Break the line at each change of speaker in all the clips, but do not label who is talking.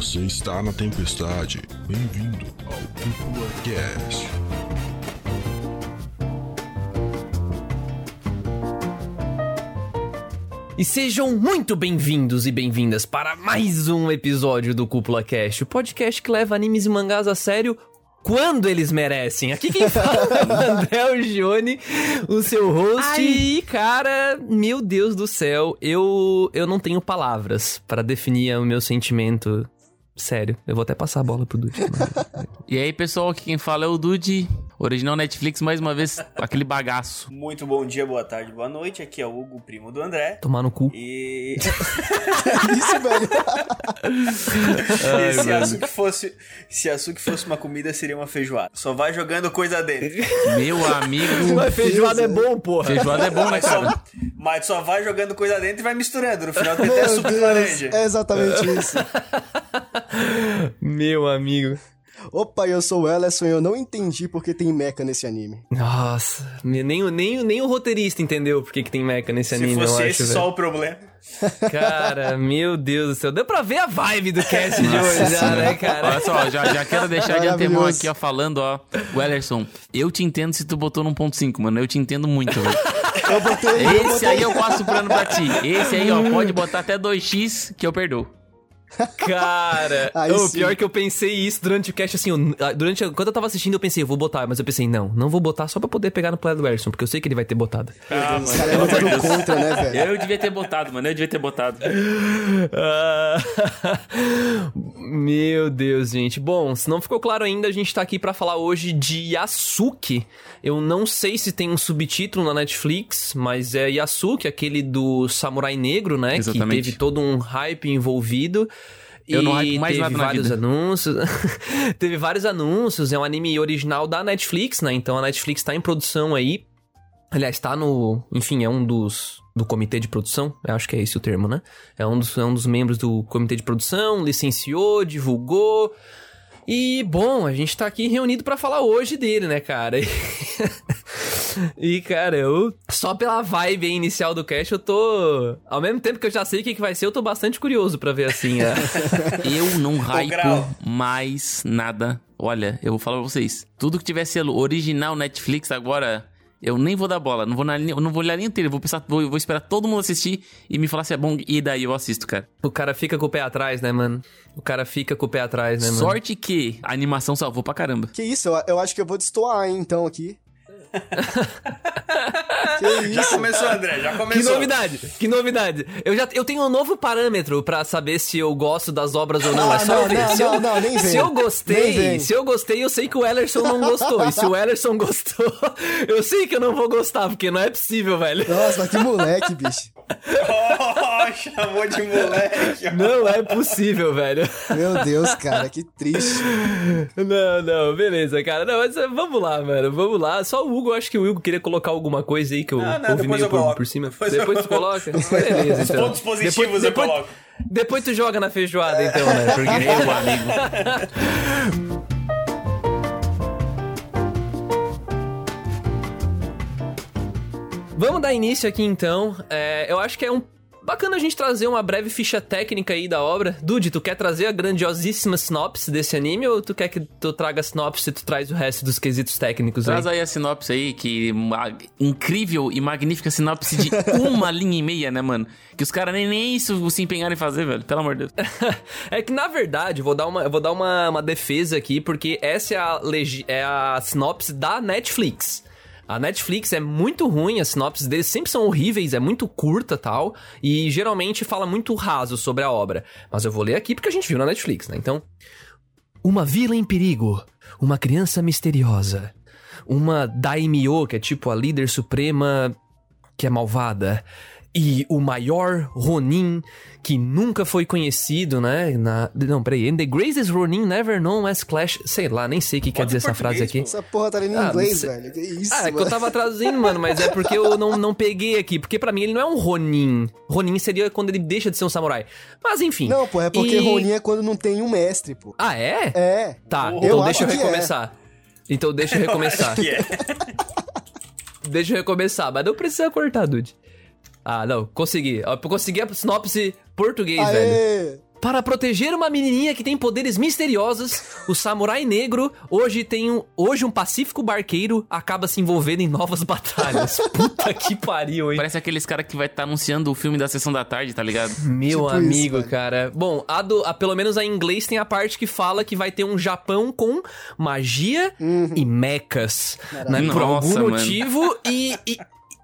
Você está na tempestade. Bem-vindo ao Cúpula Cast.
E sejam muito bem-vindos e bem-vindas para mais um episódio do Cúpula Cast, o podcast que leva animes e mangás a sério quando eles merecem. Aqui quem fala é o André Gione, o seu host.
Ai.
E, cara, meu Deus do céu, eu, eu não tenho palavras para definir o meu sentimento. Sério, eu vou até passar a bola pro Dude.
E aí, pessoal, aqui quem fala é o Dude, original Netflix, mais uma vez, aquele bagaço.
Muito bom dia, boa tarde, boa noite. Aqui é o Hugo, primo do André.
Tomar no cu.
E,
Isso, velho.
e se, açúcar fosse, se açúcar fosse uma comida, seria uma feijoada. Só vai jogando coisa dentro.
Meu amigo,
Mas feijoada é bom, porra.
feijoada é bom, né,
Mas
cara?
só, mas só vai jogando coisa dentro e vai misturando. No final tem até suco de laranja.
é exatamente isso.
Meu amigo.
Opa, eu sou o Ellison e eu não entendi porque tem mecha nesse anime.
Nossa, nem, o- nem, nem o roteirista entendeu por que tem mecha nesse
Se
anime, eu
fosse
acho,
esse
velho.
só o problema.
Cara, meu Deus do céu. Deu pra ver a vibe do cast de hoje já, né, cara?
Olha só, já, já quero deixar de antemão aqui, ó, falando, ó. Wellerson, eu te entendo se tu botou no ponto 5, mano. Eu te entendo muito, velho.
Eu botei. eu
Esse
botei-
aí eu passo o plano pra ti. Esse aí, ó, pode botar até 2x que eu perdoo.
Cara,
Aí
o
sim.
pior que eu pensei isso durante o cast, assim, eu- durante, quando eu tava assistindo, eu pensei, eu vou botar, mas eu pensei, não, não vou botar só pra poder pegar no play do Erson, porque eu sei que ele vai ter botado.
Ah,
Os caras botando contra, né, velho?
Eu devia ter botado, mano. Eu devia ter botado.
Ah, Meu Deus, gente. Bom, se não ficou claro ainda, a gente tá aqui pra falar hoje de Yasuki. Eu não sei se tem um subtítulo na Netflix, mas é Yasuki, aquele do Samurai Negro, né?
Exatamente.
Que teve todo um hype envolvido.
Eu não hypo mais
teve
nada na
vários
vida.
anúncios. teve vários anúncios. É um anime original da Netflix, né? Então a Netflix tá em produção aí. Aliás, tá no. Enfim, é um dos. Do comitê de produção, eu acho que é esse o termo, né? É um dos, é um dos membros do comitê de produção, licenciou, divulgou. E, bom, a gente tá aqui reunido pra falar hoje dele, né, cara? E, cara, eu. Só pela vibe aí inicial do cast, eu tô. Ao mesmo tempo que eu já sei o que, que vai ser, eu tô bastante curioso pra ver assim. a-
Eu não hypo mais nada. Olha, eu vou falar pra vocês. Tudo que tiver selo original Netflix agora, eu nem vou dar bola. Não vou, na, não vou olhar nem inteiro. Eu vou, pensar, vou, vou esperar todo mundo assistir e me falar se é bom. E daí eu assisto, cara.
o cara fica com o pé atrás, né, mano? O cara fica com o pé atrás, né, mano?
Sorte que a animação salvou pra caramba.
Que isso, eu, eu acho que eu vou destoar, hein, então, aqui. que
Já começou, André, já
Que
começou.
novidade, que novidade. Eu já eu tenho um novo parâmetro pra saber se eu gosto das obras ou não.
Ah,
é só
não,
ver.
não,
se, eu,
não, não, nem
se
vem.
eu gostei, se eu gostei, eu sei que o Ellerson não gostou. E se o Ellerson gostou, eu sei que eu não vou gostar, porque não é possível, velho.
Nossa, mas que moleque, bicho.
Oh, chamou de moleque.
Não é possível, velho.
Meu Deus, cara, que triste.
Não, não, beleza, cara. Não, mas eh, vamos lá, mano. Vamos lá. Só o Hugo, acho que o Hugo queria colocar alguma coisa aí que eu
Não, não,
ouvi
depois
meio
eu
por, por cima.
Depois
Depois,
eu
tu coloca? Beleza, então.
pontos positivos eu coloco.
Depois tu joga na feijoada, então, né? Porque...
Meu amigo.
Vamos dar início aqui então. É, eu acho que é um bacana a gente trazer uma breve ficha técnica aí da obra. Dude, tu quer trazer a grandiosíssima sinopse desse anime ou tu quer que tu traga a sinopse e tu traz o resto dos quesitos técnicos aí?
Traz aí a sinopse aí, que uma incrível e magnífica sinopse de uma linha e meia, né, mano? Que os caras nem, nem isso se empenharam em fazer, velho. Pelo amor de Deus.
é que na verdade, eu vou dar uma, vou dar uma, uma defesa aqui, porque essa é a, é a sinopse da Netflix. A Netflix é muito ruim, as sinopses deles sempre são horríveis, é muito curta tal, e geralmente fala muito raso sobre a obra. Mas eu vou ler aqui porque a gente viu na Netflix, né? Então. Uma vila em perigo, uma criança misteriosa, uma daimyo, que é tipo a líder suprema que é malvada, e o maior Ronin que nunca foi conhecido, né? Na, não, peraí. And the greatest Ronin never known as Clash. Sei lá, nem sei o que quer
Bota
dizer essa frase aqui.
Essa porra tá ali em
Ah,
inglês, velho. Que isso,
Ah, é que eu
mano.
tava traduzindo, mano, mas é porque eu não, não peguei aqui. Porque pra mim ele não é um Ronin. Ronin seria quando ele deixa de ser um samurai. Mas enfim.
Não, pô, é porque
E-
Ronin é quando não tem um mestre, pô.
Ah, é?
É.
Tá,
Eu
então
acho
deixa eu
que é.
recomeçar. Então deixa eu recomeçar.
Acho que é.
Deixa eu recomeçar, mas não precisa cortar, Dude. Ah, não, consegui. Eu consegui a sinopse português, velho.
Aê!
Para proteger uma menininha que tem poderes misteriosos, o samurai negro hoje tem um, hoje um pacífico barqueiro acaba se envolvendo em novas batalhas. Puta que pariu, hein?
Parece aqueles caras que vai estar anunciando o filme da sessão da tarde, tá ligado?
Meu
Tipo isso,
amigo,
velho.
cara. Bom, a do, a- pelo menos a em inglês tem a parte que fala que vai ter um Japão com magia e mechas. Né? Por algum
mano.
motivo. E, e,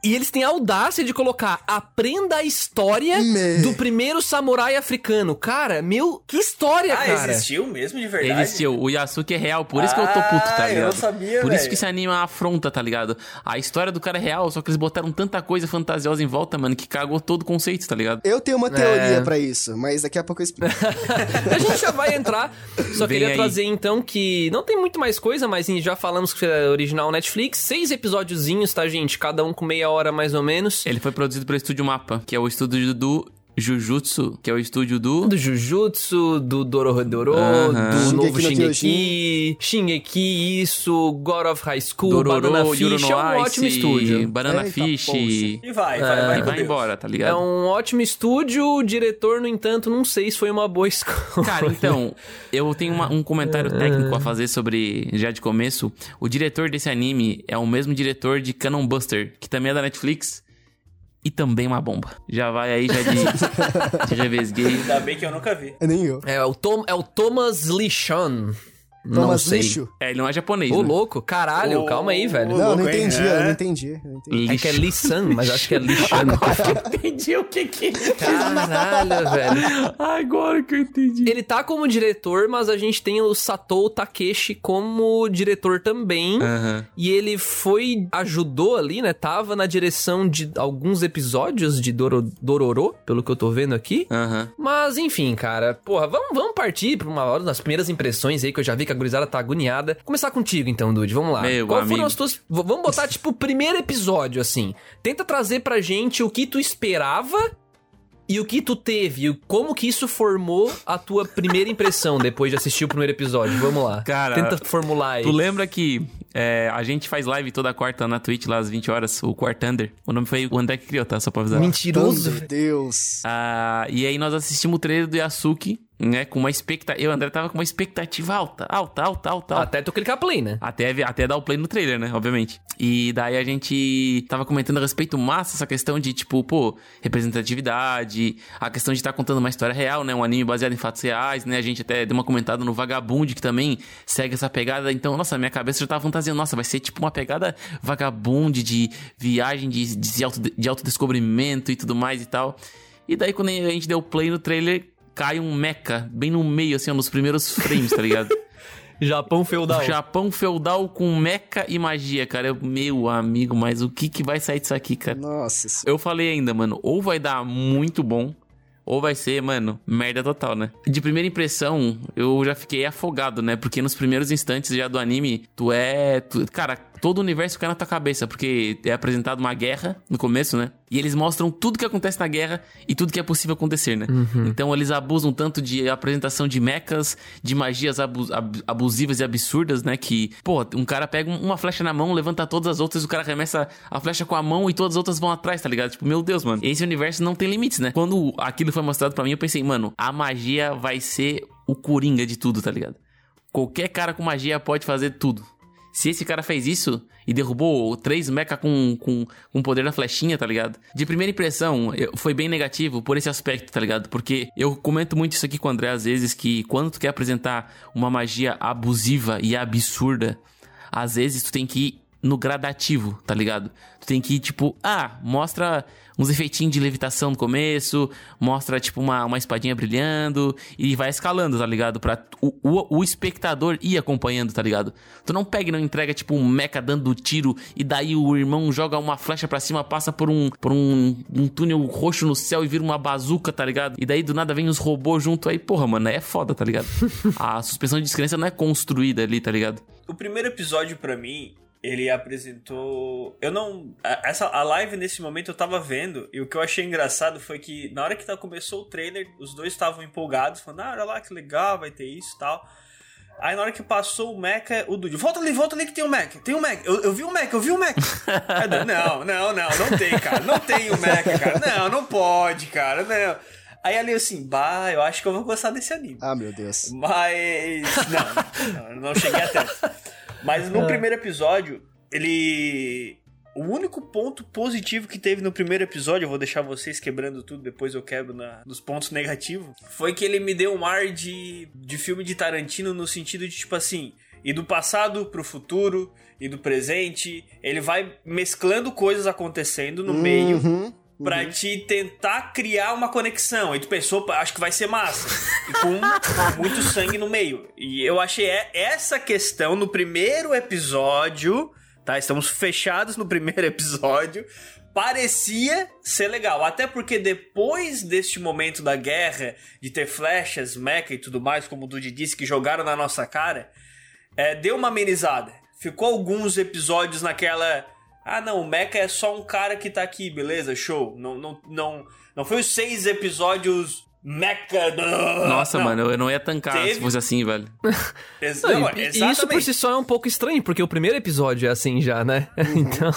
e eles têm a audácia de colocar aprenda a história
Me-
do primeiro samurai africano. Cara, meu, que história,
Ah,
cara.
existiu mesmo de verdade?
Existiu. O Yasuke é real, por isso que eu tô puto, tá
Ah, eu
ligado?
não sabia,
Por isso
velho.
que esse anime é uma afronta, tá ligado? A história do cara é real, só que eles botaram tanta coisa fantasiosa em volta, mano, que cagou todo o conceito, tá ligado?
Eu tenho uma teoria
É.
pra isso, mas daqui a pouco eu explico.
A gente já vai entrar. Só
Vem
queria
aí.
trazer então que não tem muito mais coisa, mas já falamos que é original Netflix. Seis episódiozinhos, tá, gente? Cada um com meia hora mais ou menos.
Ele foi produzido pelo Estúdio Mapa, que é o estúdio do Jujutsu, que é o estúdio do...
Do Jujutsu, do Dorohedoro,
Aham.
do
Shingeki
novo
no
Shingeki, Shingeki, isso, God of High School,
Dororo,
Banana
Yuro
Fish,
no
é um
Ice,
ótimo estúdio.
Banana
Eita,
Fish...
poxa.
E vai, vai,
E
vai,
vai embora, tá ligado?
É um ótimo estúdio, o diretor, no entanto, não sei se foi uma boa escolha.
Cara, então, eu tenho uma- um comentário técnico a fazer sobre, já de começo. O diretor desse anime é o mesmo diretor de Cannon Buster, que também é da Netflix. E também uma bomba. Já vai aí, já de, de revesguei.
Ainda bem que eu nunca vi.
Nem eu.
É o, Tom, é o Thomas Lishon. Não
Thomas
sei.
Lixo?
É, ele não é japonês,
Ô,
né?
louco, caralho,
Ô,
calma aí, velho.
Não, não entendi,
É.
eu não entendi. eu não entendi.
É que é Lissan, mas acho que é Lishan.
entendi o que que...
Caralho, velho.
Agora que eu entendi.
Ele tá como diretor, mas a gente tem o Satou Takeshi como diretor também. E ele foi, ajudou ali, né? Tava na direção de alguns episódios de Doro, Dororo, pelo que eu tô vendo aqui. Mas enfim, cara, porra, vamos, vamos partir pra uma hora das primeiras impressões aí, que eu já vi que a gurizada tá agoniada. Começar contigo então, Dude, vamos lá.
Meu
Qual
amigo.
foram as tuas. Vamos botar, tipo, o primeiro episódio, assim. Tenta trazer pra gente o que tu esperava e o que tu teve, e como que isso formou a tua primeira impressão depois de assistir o primeiro episódio. Vamos lá.
Cara,
Tenta formular aí.
Tu lembra que é, a gente faz live toda quarta na Twitch, lá às 20 horas, o Quartander? O nome foi o André que criou, tá? Só pra avisar.
Mentiroso.
Meu Deus.
Ah, e aí nós assistimos o trailer do Yasuki, né? Com uma expectativa. Eu, André, tava com uma expectativa alta, alta, alta, alta. alta.
Até tu clicar play, né?
Até, até dar o play no trailer, né? Obviamente. E daí a gente tava comentando a respeito massa essa questão de, tipo, pô, representatividade, a questão de estar contando uma história real, né? Um anime baseado em fatos reais, né? A gente até deu uma comentada no Vagabund, que também segue essa pegada. Então, nossa, minha cabeça já tava fantasiando, nossa, vai ser tipo uma pegada Vagabund de viagem, de, de, auto, de autodescobrimento e tudo mais e tal. E daí, quando a gente deu play no trailer, cai um mecha bem no meio, assim, ó, nos primeiros frames, tá ligado?
Japão feudal.
Japão feudal com meca e magia, cara. Eu, meu amigo, mas o que que vai sair disso aqui, cara?
Nossa senhora.
Eu falei ainda, mano, ou vai dar muito bom, ou vai ser, mano, merda total, né? De primeira impressão, eu já fiquei afogado, né? Porque nos primeiros instantes já do anime, tu é. tu- cara, todo o universo cai na tua cabeça, porque é apresentado uma guerra no começo, né? E eles mostram tudo que acontece na guerra e tudo que é possível acontecer, né? Então eles abusam tanto de apresentação de mechas, de magias abu- ab- abusivas e absurdas, né? Que, pô, um cara pega um- uma flecha na mão, levanta todas as outras, o cara arremessa a flecha com a mão e todas as outras vão atrás, tá ligado? Tipo, meu Deus, mano. Esse universo não tem limites, né? Quando aquilo foi mostrado pra mim, eu pensei, mano, a magia vai ser o coringa de tudo, tá ligado? Qualquer cara com magia pode fazer tudo. Se esse cara fez isso e derrubou três mecha com, com, com poder da flechinha, tá ligado? De primeira impressão, eu- foi bem negativo por esse aspecto, tá ligado? Porque eu comento muito isso aqui com o André às vezes, que quando tu quer apresentar uma magia abusiva e absurda, às vezes tu tem que no gradativo, tá ligado? Tu tem que ir, tipo, ah, mostra uns efeitinhos de levitação no começo, mostra, tipo, uma, uma espadinha brilhando, e vai escalando, tá ligado? Pra o, o, o espectador ir acompanhando, tá ligado? Tu não pega e não entrega, tipo, um mecha dando tiro, e daí o irmão joga uma flecha pra cima, passa por um, por um, um túnel roxo no céu e vira uma bazuca, tá ligado? E daí do nada vem os robôs junto aí, porra, mano, é foda, tá ligado? A suspensão de descrença não é construída ali, tá ligado?
O primeiro episódio pra mim, ele apresentou. Eu não. a- Essa, a live nesse momento eu tava vendo, e o que eu achei engraçado foi que na hora que tá- começou o trailer, os dois estavam empolgados, falando, ah, olha lá que legal, vai ter isso e tal. Aí na hora que passou o Mecha, o Dude, volta ali, volta ali que tem o Mecha, tem o Mecha, eu, eu vi o Mecha, eu vi o Mecha. Não, não, não, não tem, cara, não tem o Mecha, cara, não, não pode, cara, não. Aí ali assim, bah, eu acho que eu vou gostar desse anime.
Ah, meu Deus.
Mas. Não, não, não cheguei até. Mas no primeiro episódio, ele. O único ponto positivo que teve no primeiro episódio, eu vou deixar vocês quebrando tudo, depois eu quebro na, nos pontos negativos, foi que ele me deu um ar de, de filme de Tarantino no sentido de, tipo assim, ir do passado pro futuro e do presente. Ele vai mesclando coisas acontecendo no meio
Uhum.
pra te tentar criar uma conexão. E tu pensou, "Pá, acho que vai ser massa. E com muito sangue no meio. E eu achei essa questão no primeiro episódio, tá? Estamos fechados no primeiro episódio. Parecia ser legal, até porque depois deste momento da guerra, de ter flechas, mecha e tudo mais, como o Dudy disse, que jogaram na nossa cara, é, deu uma amenizada. Ficou alguns episódios naquela. Ah, não, o Mecha é só um cara que tá aqui, beleza, show. Não, não, não, não foi os seis episódios Mecha.
Nossa,
não.
mano, eu não ia tancar
Teve-
se fosse assim, velho.
Ex-
Não,
não,
e- e isso por si só é um pouco estranho, porque o primeiro episódio é assim já, né? Então.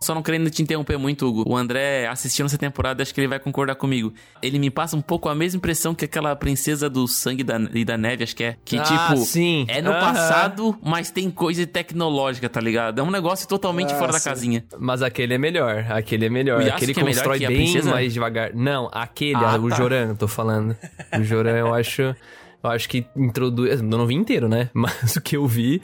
Só não querendo te interromper muito, Hugo. O André assistindo essa temporada, acho que ele vai concordar comigo. Ele me passa um pouco a mesma impressão que aquela princesa do sangue da- e da neve, acho que é. Que,
Ah,
tipo,
sim.
é no passado, mas tem coisa tecnológica, tá ligado? É um negócio totalmente
Ah,
fora da
sim.
casinha.
Mas aquele é melhor. Aquele é melhor. Aquele
que é melhor
constrói
que a
bem
princesa?
mais devagar. Não, aquele,
Ah,
o
tá.
Joran, eu tô falando. O Joran, eu acho. Eu acho que introduz. Eu não vi inteiro, né? Mas o que eu vi,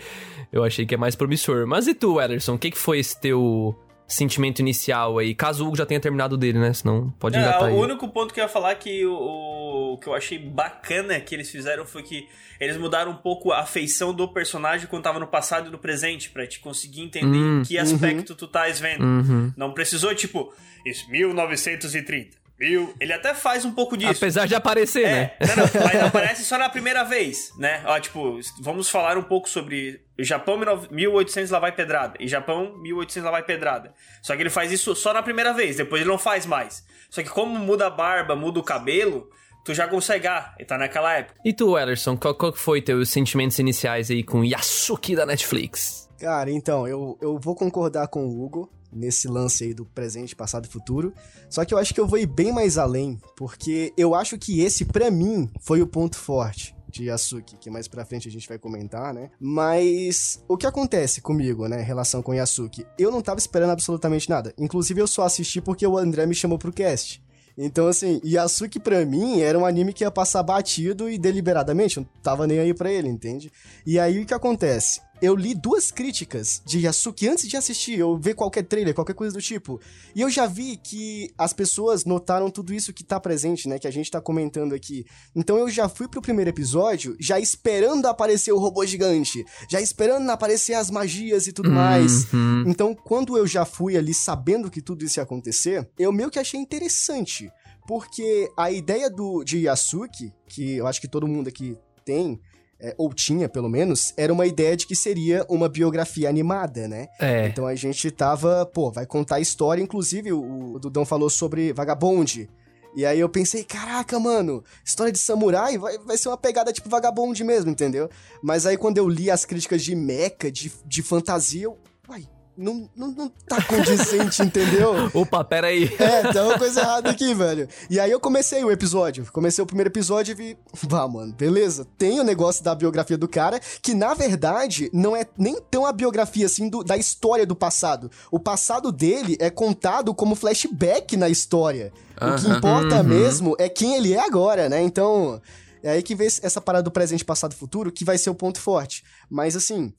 eu achei que é mais promissor. Mas e tu, Ederson? O que, que foi esse teu sentimento inicial aí? Caso o Hugo já tenha terminado dele, né? Senão pode
É,
engatar aí.
o único ponto que eu ia falar que o, o que eu achei bacana que eles fizeram foi que eles mudaram um pouco a feição do personagem quando tava no passado e no presente, pra te conseguir entender
Hum,
em que aspecto tu estás vendo.
Uhum.
Não precisou, tipo, isso, 1930. Mil... Ele até faz um pouco disso.
Apesar de aparecer, né?
É, não, não, mas aparece só na primeira vez, né? Ó, tipo, vamos falar um pouco sobre Japão 1800 lá vai pedrada e Japão 1800 lá vai pedrada. Só que ele faz isso só na primeira vez, depois ele não faz mais. Só que como muda a barba, muda o cabelo, tu já consegue, ah, ele tá naquela época.
E tu, Ederson, qual, qual que foi teus sentimentos iniciais aí com Yasuki da Netflix?
Cara, então, eu, eu vou concordar com o Hugo nesse lance aí do presente, passado e futuro. Só que eu acho que eu vou ir bem mais além, porque eu acho que esse, pra mim, foi o ponto forte de Yasuki, que mais pra frente a gente vai comentar, né? Mas o que acontece comigo, né, em relação com Yasuki? Eu não tava esperando absolutamente nada. Inclusive, eu só assisti porque o André me chamou pro cast. Então, assim, Yasuki pra mim era um anime que ia passar batido e deliberadamente, eu não tava nem aí pra ele, entende? E aí o que acontece? Eu li duas críticas de Yasuki antes de assistir, eu ver qualquer trailer, qualquer coisa do tipo. E eu já vi que as pessoas notaram tudo isso que tá presente, né? Que a gente tá comentando aqui. Então eu já fui pro primeiro episódio, já esperando aparecer o robô gigante, já esperando aparecer as magias e tudo mais.
Uhum.
Então, quando eu já fui ali sabendo que tudo isso ia acontecer, eu meio que achei interessante. Porque a ideia do, de Yasuki, que eu acho que todo mundo aqui tem, é, ou tinha pelo menos, era uma ideia de que seria uma biografia animada, né?
É.
Então a gente tava, pô, vai contar a história, inclusive o, o Dudão falou sobre Vagabonde. E aí eu pensei, caraca, mano, história de samurai vai, vai ser uma pegada tipo Vagabonde mesmo, entendeu? Mas aí quando eu li as críticas de mecha, de, de fantasia, eu, uai, não, não, não tá condizente, entendeu?
Opa, pera aí.
É, tem uma coisa errada aqui, velho. E aí eu comecei o episódio. Comecei o primeiro episódio e vi. Vá, mano, beleza. Tem o negócio da biografia do cara, que na verdade não é nem tão a biografia assim do- da história do passado. O passado dele é contado como flashback na história. O que importa
Uhum.
mesmo é quem ele é agora, né? Então. É aí que vem essa parada do presente, passado e futuro, que vai ser o ponto forte. Mas assim.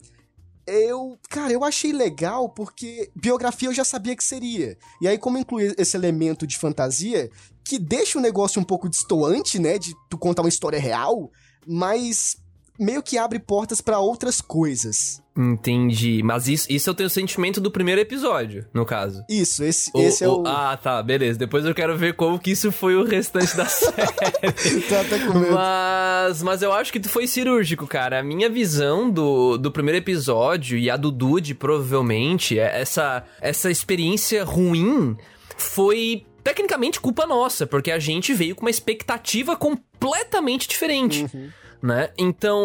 Eu, cara, eu achei legal porque biografia eu já sabia que seria. E aí, como inclui esse elemento de fantasia, que deixa o negócio um pouco destoante, né? De tu contar uma história real, mas meio que abre portas pra outras coisas.
Entendi. Mas isso, isso eu tenho o sentimento do primeiro episódio, no caso.
Isso, esse,
O-
esse é
o-
o.
Ah, tá, beleza. Depois eu quero ver como que isso foi o restante da série.
Tá até com medo.
Mas, mas eu acho que tu foi cirúrgico, cara. A minha visão do, do primeiro episódio e a do Dude, provavelmente, é essa, essa experiência ruim foi tecnicamente culpa nossa, porque a gente veio com uma expectativa completamente diferente. Né? Então,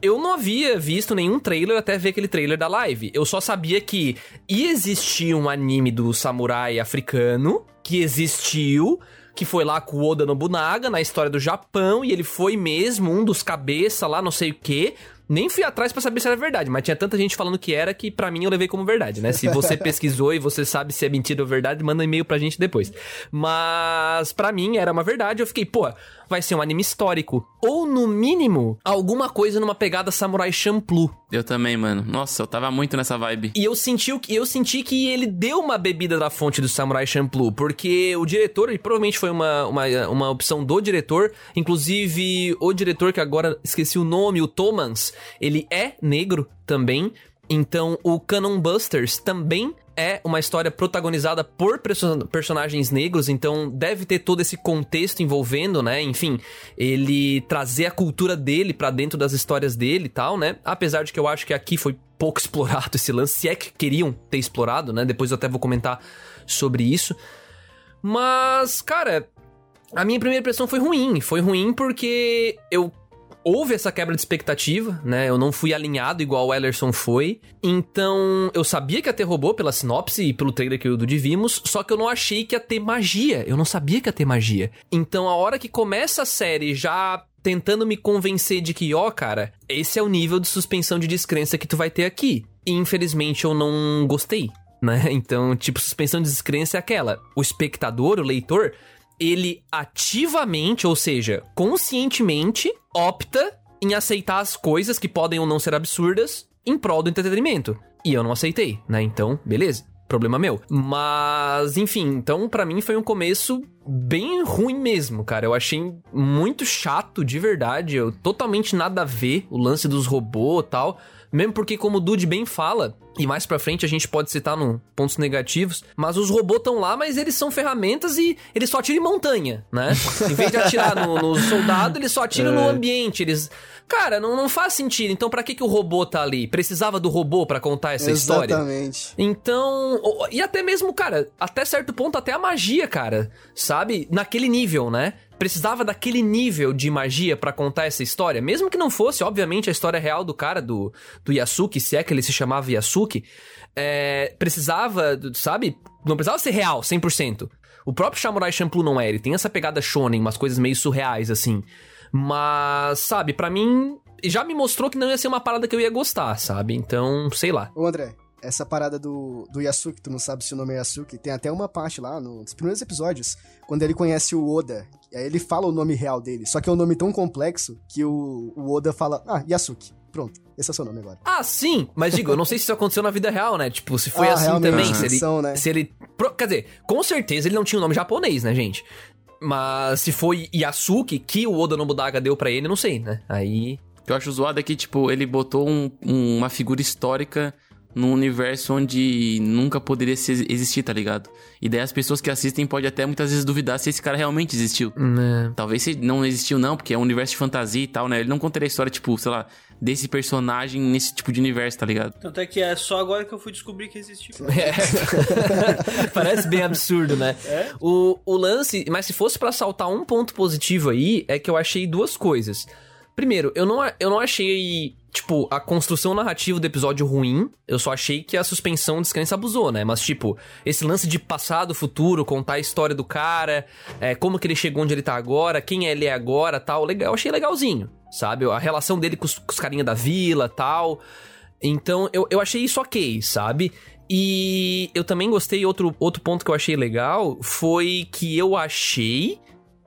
eu não havia visto nenhum trailer até ver aquele trailer da live. Eu só sabia que ia existir um anime do samurai africano, que existiu, que foi lá com o Oda Nobunaga na história do Japão, e ele foi mesmo um dos cabeça lá, não sei o quê. Nem fui atrás pra saber se era verdade, mas tinha tanta gente falando que era que pra mim eu levei como verdade, né? Se você pesquisou e você sabe se é mentira ou verdade, manda um e-mail pra gente depois. Mas pra mim era uma verdade, eu fiquei, pô, vai ser um anime histórico. Ou no mínimo, alguma coisa numa pegada Samurai Champloo.
Eu também, mano. Nossa, eu tava muito nessa vibe.
E eu senti, eu senti que ele deu uma bebida da fonte do Samurai Champloo, porque o diretor, ele provavelmente foi uma, uma, uma opção do diretor, inclusive o diretor que agora esqueci o nome, o Thomas, ele é negro também, então o Canon Busters também é uma história protagonizada por perso- personagens negros, então deve ter todo esse contexto envolvendo, né? Enfim, ele trazer a cultura dele pra dentro das histórias dele e tal, né? Apesar de que eu acho que aqui foi pouco explorado esse lance, se é que queriam ter explorado, né? Depois eu até vou comentar sobre isso. Mas, cara, a minha primeira impressão foi ruim. Foi ruim porque eu houve essa quebra de expectativa, né? Eu não fui alinhado igual o Ellerson foi. Então, eu sabia que ia ter robô pela sinopse e pelo trailer que eu e o Dudy vimos, só que eu não achei que ia ter magia. Eu não sabia que ia ter magia. Então, a hora que começa a série já tentando me convencer de que, ó, cara, esse é o nível de suspensão de descrença que tu vai ter aqui. E, infelizmente, eu não gostei. Né? Então, tipo, suspensão de descrença é aquela. O espectador, o leitor, ele ativamente, ou seja, conscientemente, opta em aceitar as coisas que podem ou não ser absurdas em prol do entretenimento. E eu não aceitei, né? Então, beleza. Problema meu. Mas, enfim, então pra mim foi um começo bem ruim mesmo, cara. Eu achei muito chato, de verdade. Eu totalmente nada a ver o lance dos robôs e tal. Mesmo porque, como o Dude bem fala, e mais pra frente a gente pode citar no pontos negativos, mas os robôs estão lá, mas eles são ferramentas e eles só atiram em montanha, né? Em vez de atirar no, no soldado, eles só atiram no ambiente. Eles. Cara, não, não faz sentido. Então, pra que, que o robô tá ali? Precisava do robô pra contar essa história?
Exatamente.
Então, e até mesmo, cara, até certo ponto, até a magia, cara, sabe? Naquele nível, né? Precisava daquele nível de magia pra contar essa história, mesmo que não fosse, obviamente, a história real do cara, do, do Yasuki, se é que ele se chamava Yasuki, é, precisava, sabe? Não precisava ser real, 100%. O próprio Samurai Champloo não é, ele tem essa pegada shonen, umas coisas meio surreais, assim. Mas, sabe, pra mim, já me mostrou que não ia ser uma parada que eu ia gostar, sabe? Então, sei lá.
Ô André, essa parada do, do Yasuki, tu não sabe se o nome é Yasuki, tem até uma parte lá nos primeiros episódios, quando ele conhece o Oda, e aí ele fala o nome real dele, só que é um nome tão complexo que o, o Oda fala, ah, Yasuki, pronto, esse é o seu nome agora.
Ah, sim, mas digo, eu não sei se isso aconteceu na vida real, né? Tipo, se foi
Ah,
assim também. Se ele,
né?
se ele. pro- Quer dizer, com certeza ele não tinha o nome japonês, né, gente? Mas se foi Yasuki que o Oda Nobunaga deu pra ele, eu não sei, né? Aí.
O que eu acho zoado é que, tipo, ele botou um- um- uma figura histórica num universo onde nunca poderia se- existir, tá ligado? E daí as pessoas que assistem podem até muitas vezes duvidar se esse cara realmente existiu.
Né?
Talvez se não existiu, não, porque é um universo de fantasia e tal, né? Ele não contaria a história, tipo, sei lá, desse personagem nesse tipo de universo, tá ligado?
Tanto é que é só agora que eu fui descobrir que existiu.
É. Parece bem absurdo, né? O, o lance, mas se fosse pra saltar um ponto positivo aí, é que eu achei duas coisas. Primeiro, eu não, eu não achei, tipo, a construção narrativa do episódio ruim. Eu só achei que a suspensão de descrença abusou, né? Mas, tipo, esse lance de passado, futuro, contar a história do cara, é, como que ele chegou onde ele tá agora, quem ele é agora tal, legal, eu achei legalzinho, sabe? A relação dele com os, com os carinha da vila tal. Então, eu, eu achei isso ok, sabe? E eu também gostei, outro, outro ponto que eu achei legal foi que eu achei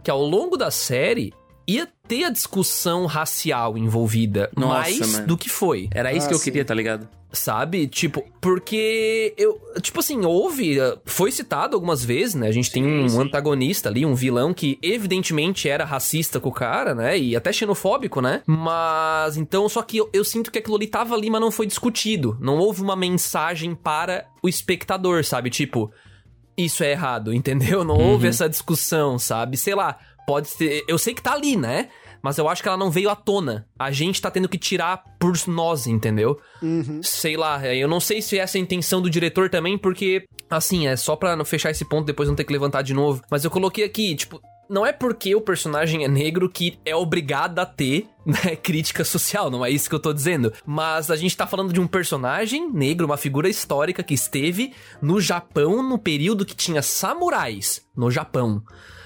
que ao longo da série ia ter a discussão racial envolvida
Nossa,
mais
mano.
do que foi.
Era isso
Ah,
que eu
sim.
queria, tá ligado?
Sabe? Tipo, porque eu. Tipo assim, houve. uh, Foi citado algumas vezes, né? A gente tem um
sim.
antagonista ali, um vilão que evidentemente era racista com o cara, né? E até xenofóbico, né? Mas então, só que eu, eu sinto que aquilo ali tava ali, mas não foi discutido. Não houve uma mensagem para o espectador, sabe? Tipo, isso é errado, entendeu? Não houve essa discussão, sabe? Sei lá, pode ser. Eu sei que tá ali, né? Mas eu acho que ela não veio à tona. A gente tá tendo que tirar por nós, entendeu?
Uhum.
Sei lá, é, eu não sei se essa é a intenção do diretor também, porque, assim, é só pra não fechar esse ponto, depois não ter que levantar de novo. Mas eu coloquei aqui, tipo, não é porque o personagem é negro que é obrigado a ter, né, crítica social, não é isso que eu tô dizendo. Mas a gente tá falando de um personagem negro, uma figura histórica que esteve no Japão no período que tinha samurais no Japão.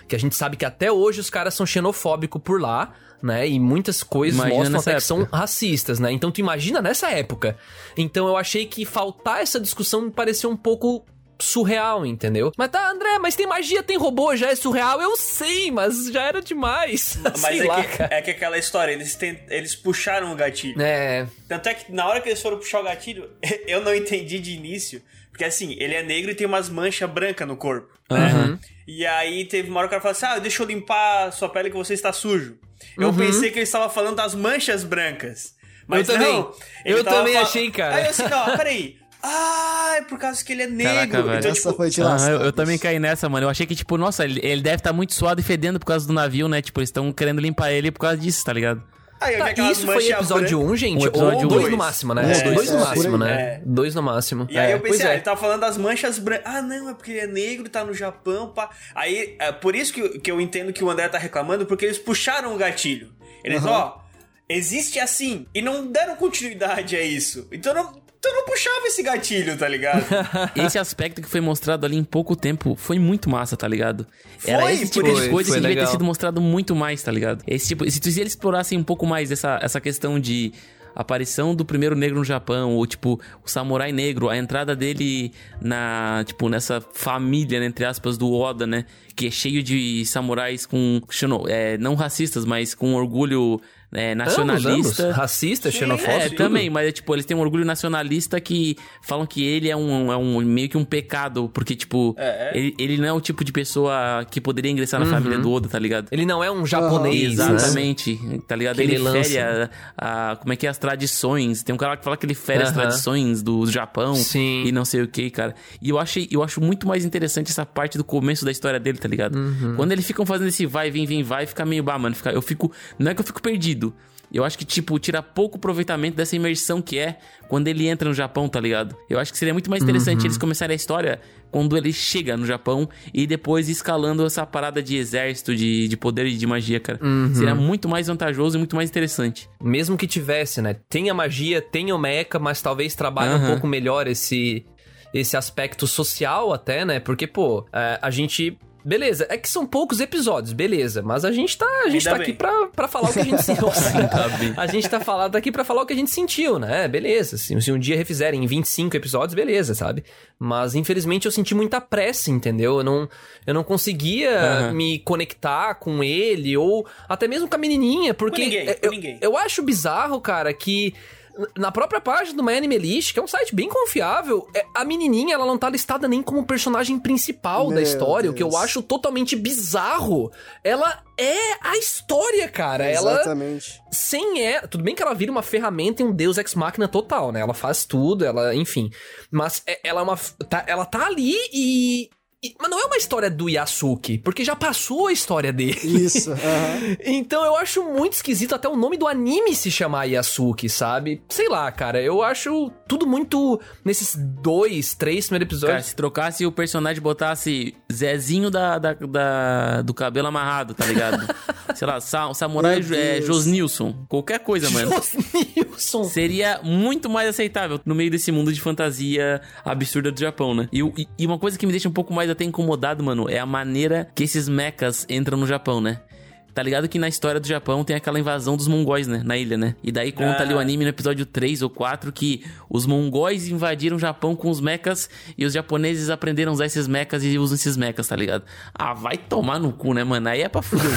Que a gente sabe que até hoje os caras são xenofóbicos por lá, né? E muitas coisas
Imagina
mostram até que são
época.
racistas, né? Então tu imagina nessa época. Então eu achei que faltar essa discussão me pareceu um pouco surreal, entendeu? Mas tá, André, mas tem magia, tem robô, já é surreal. Eu sei, mas já era demais.
Mas
sei
é,
lá,
que,
cara.
é que aquela história, eles, tent, eles puxaram o gatilho.
É,
Tanto é que na hora que eles foram puxar o gatilho, eu não entendi de início. Porque assim, ele é negro e tem umas manchas brancas no corpo. Né?
Uhum.
E aí teve uma hora que o cara falou assim: Ah, deixa eu limpar a sua pele que você está sujo. Eu pensei que ele estava falando das manchas brancas. Mas
Uhum. Eu também.
não,
Eu também
fal-
achei, cara.
Aí eu assim, não, peraí. Ah, é por causa que ele é negro.
Caraca, velho.
então, tipo,
foi de lascar.
eu, eu também caí nessa, mano. Eu achei que, tipo, nossa, ele, ele deve estar muito suado e fedendo por causa do navio, né? Tipo, eles estão querendo limpar ele por causa disso, tá ligado?
Aí eu
Tá, isso foi episódio
brancas.
1, gente?
Um episódio
ou dois
dois.
no máximo, né?
É,
dois no
é,
máximo, né?
É.
Dois no máximo.
E aí
É,
eu pensei,
pois
ah,
é.
ele tava falando das manchas brancas. Ah, não, é porque ele é negro e tá no Japão, pá. Aí, é por isso que, eu- que eu entendo que o André tá reclamando, porque eles puxaram o gatilho. Eles, ó, existe assim. E não deram continuidade a isso. Então não, então não puxava esse gatilho, tá ligado?
Esse aspecto que foi mostrado ali em pouco tempo foi muito massa, tá ligado? Era
Foi,
esse tipo
por
de coisa
Foi
que devia ter
legal.
sido mostrado muito mais, tá ligado? Esse tipo, se, se eles explorassem um pouco mais essa, essa questão de aparição do primeiro negro no Japão, ou tipo, o samurai negro, a entrada dele na, tipo, nessa família, né, entre aspas, do Oda, né? Que é cheio de samurais com, é, não racistas, mas com orgulho é,
Ambos,
nacionalista.
ambos. Racista,
Sim,
xenofóbico.
É,
tudo.
também, mas é tipo, eles têm um orgulho nacionalista que falam que ele é um, é um meio que um pecado, porque, tipo,
É, é.
Ele, ele não é o tipo de pessoa que poderia ingressar na família do Oda, tá ligado?
Ele não é um japonês, né?
Exatamente, tá ligado?
Que
ele
ele
fere a, a- Como é que é as tradições? Tem um cara que fala que ele fere as
Aham.
tradições do Japão
Sim.
e não sei o que, cara. E eu achei, eu acho muito mais interessante essa parte do começo da história dele, tá ligado?
Uhum.
Quando eles ficam fazendo esse vai, vem, vem, vai, fica meio bah, mano. Fica, eu fico. Não é que eu fico perdido. Eu acho que, tipo, tira pouco aproveitamento dessa imersão que é quando ele entra no Japão, tá ligado? Eu acho que seria muito mais
Uhum.
interessante eles começarem a história quando ele chega no Japão e depois escalando essa parada de exército, de, de poder e de magia, cara.
Uhum.
Seria muito mais vantajoso e muito mais interessante.
Mesmo que tivesse, né? Tem a magia, tem o mecha, mas talvez trabalhe um
Aham.
pouco melhor esse, esse aspecto social até, né? Porque, pô, é, a gente... Beleza, é que são poucos episódios, beleza. Mas a gente tá, a gente
Ainda
tá
bem.
aqui pra, pra falar o que a gente sentiu. a gente tá falando aqui pra falar o que a gente sentiu, né? Beleza. Se, se um dia refizerem em 25 episódios, beleza, sabe? Mas infelizmente eu senti muita pressa, entendeu? Eu não, eu não conseguia
Aham.
me conectar com ele ou até mesmo com a menininha, porque
ninguém,
é,
com
eu,
ninguém.
eu acho bizarro, cara, que na própria página do My Anime List, que é um site bem confiável, é, a menininha ela não tá listada nem como personagem principal da
Meu
história, o que eu
Deus.
acho totalmente bizarro. Ela é a história, cara. Ela
Exatamente.
sem ela. Tudo bem que ela vira uma ferramenta e um deus ex machina total, né? Ela faz tudo, ela, enfim. Mas é- ela é uma. tá- ela tá ali e. e- Mas não é uma história do Yasuki, porque já passou a história dele.
Isso.
Então eu acho muito esquisito até o nome do anime se chamar Yasuki, sabe? Sei lá, cara, eu acho tudo muito nesses dois, três primeiros
Cara,
episódios.
se trocasse o personagem e botasse Zezinho da, da, da- do cabelo amarrado, tá ligado? Sei lá, Sa Samurai é. Josnilson. Qualquer coisa, mano.
Nilson.
Seria muito mais aceitável no meio desse mundo de fantasia absurda do Japão, né? E, e- e uma coisa que me deixa um pouco mais até incomodado, mano, é a maneira que esses mechas entram no Japão, né? Tá ligado que na história do Japão tem aquela invasão dos mongóis, né? Na ilha, né? E daí conta
Ah.
ali o anime no episódio 3 ou 4 que os mongóis invadiram o Japão com os mechas e os japoneses aprenderam a usar esses mechas e usam esses mechas, tá ligado? Ah, vai tomar no cu, né, mano? Aí é pra fuder.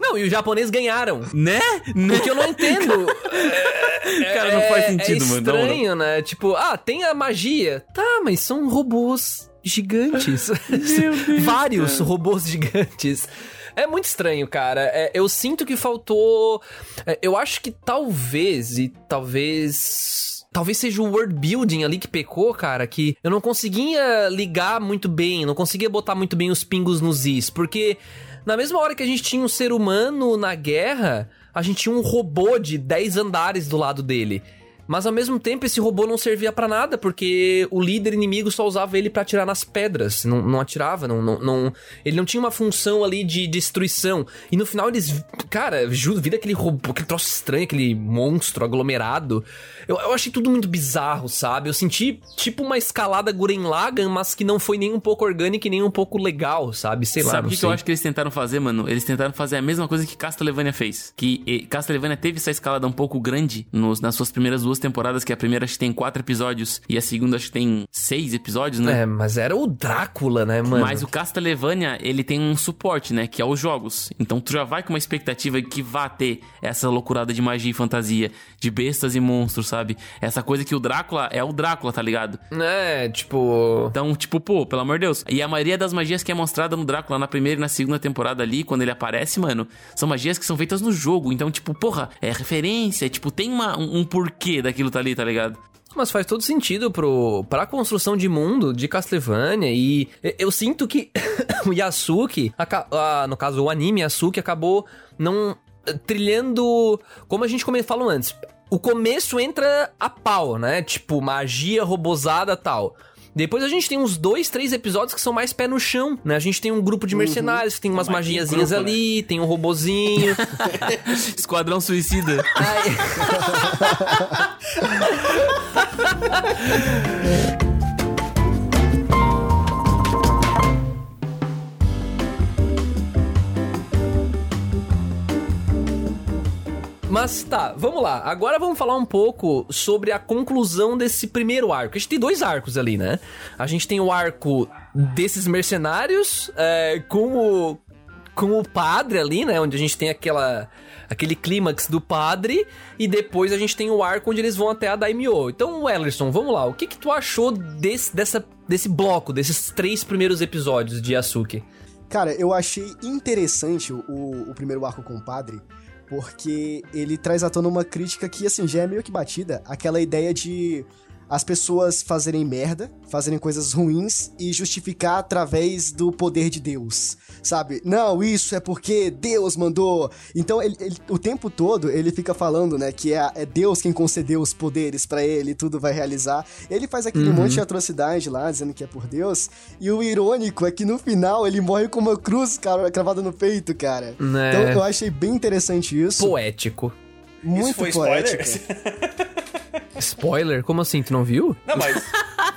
Não, e os japoneses ganharam.
né? Né?
O que eu não entendo.
Cara, não faz sentido,
é
mano. na moral.
estranho, né? Tipo, ah, tem a magia. Tá, mas são robôs gigantes. Vários robôs gigantes. É muito estranho, cara. É, eu sinto que faltou. é, eu acho que talvez, e talvez. Talvez seja o world building ali que pecou, cara, que eu não conseguia ligar muito bem, não conseguia botar muito bem os pingos nos is, porque na mesma hora que a gente tinha um ser humano na guerra, a gente tinha um robô de 10 andares do lado dele. Mas ao mesmo tempo esse robô não servia pra nada, porque o líder inimigo só usava ele pra atirar nas pedras, não, não atirava, não, não, não- ele não tinha uma função ali de destruição. E no final eles, cara, juro, vida aquele robô, aquele troço estranho, aquele monstro aglomerado. Eu, eu achei tudo muito bizarro, sabe? Eu senti tipo uma escalada Guren Lagann, mas que não foi nem um pouco orgânica e nem um pouco legal, sabe? Sei lá,
Sabe o que, que eu acho que eles tentaram fazer, mano? Eles tentaram fazer a mesma coisa que Castlevania fez. Que eh, Castlevania teve essa escalada um pouco grande nos- nas suas primeiras duas temporadas, que a primeira acho que tem quatro episódios e a segunda acho que tem seis episódios, né?
É, mas era o Drácula, né, mano?
Mas o Castlevania, ele tem um suporte, né? Que é os jogos. Então tu já vai com uma expectativa que vá ter essa loucurada de magia e fantasia, de bestas e monstros, sabe? Essa coisa que o Drácula é o Drácula, tá ligado?
É, tipo.
Então, tipo, pô, pelo amor de Deus. E a maioria das magias que é mostrada no Drácula na primeira e na segunda temporada ali, quando ele aparece, mano, são magias que são feitas no jogo. Então, tipo, porra, é referência, tipo, tem uma, um, um porquê daquilo tá ali, tá ligado?
Mas faz todo sentido pro, pra construção de mundo de Castlevania e eu sinto que o Yasuki, aca- ah, no caso o anime Yasuki, acabou não eh, trilhando, como a gente falou antes, o começo entra a pau, né? Tipo, magia robosada tal. Depois a gente tem uns dois, três episódios que são mais pé no chão, né? A gente tem um grupo de mercenários que tem umas magiazinhas
grupo, né?
ali, tem um robozinho.
Esquadrão Suicida.
Aí- Mas tá, vamos lá. Agora vamos falar um pouco sobre a conclusão desse primeiro arco. A gente tem dois arcos ali, né? A gente tem o arco desses mercenários é, com o com o padre ali, né? Onde a gente tem aquela aquele clímax do padre e depois a gente tem o arco onde eles vão até a Daimyo. Então, Ellerson, vamos lá. O que que tu achou desse, dessa, desse bloco, desses três primeiros episódios de Yasuki?
Cara, eu achei interessante o, o primeiro arco com o padre, porque ele traz à tona uma crítica que, assim, já é meio que batida. Aquela ideia de as pessoas fazerem merda, fazerem coisas ruins e justificar através do poder de Deus, sabe? Não, isso é porque Deus mandou. Então, ele, ele- o tempo todo ele fica falando, né, que é, é Deus quem concedeu os poderes pra ele e tudo vai realizar. Ele faz aquele
Uhum.
monte de atrocidade lá, dizendo que é por Deus. E o irônico é que no final ele morre com uma cruz cara, cravada no peito, cara.
Né?
Então eu achei bem interessante isso.
Poético.
muito
Isso foi
poético.
spoiler?
Como assim? Tu não viu?
Não, mas.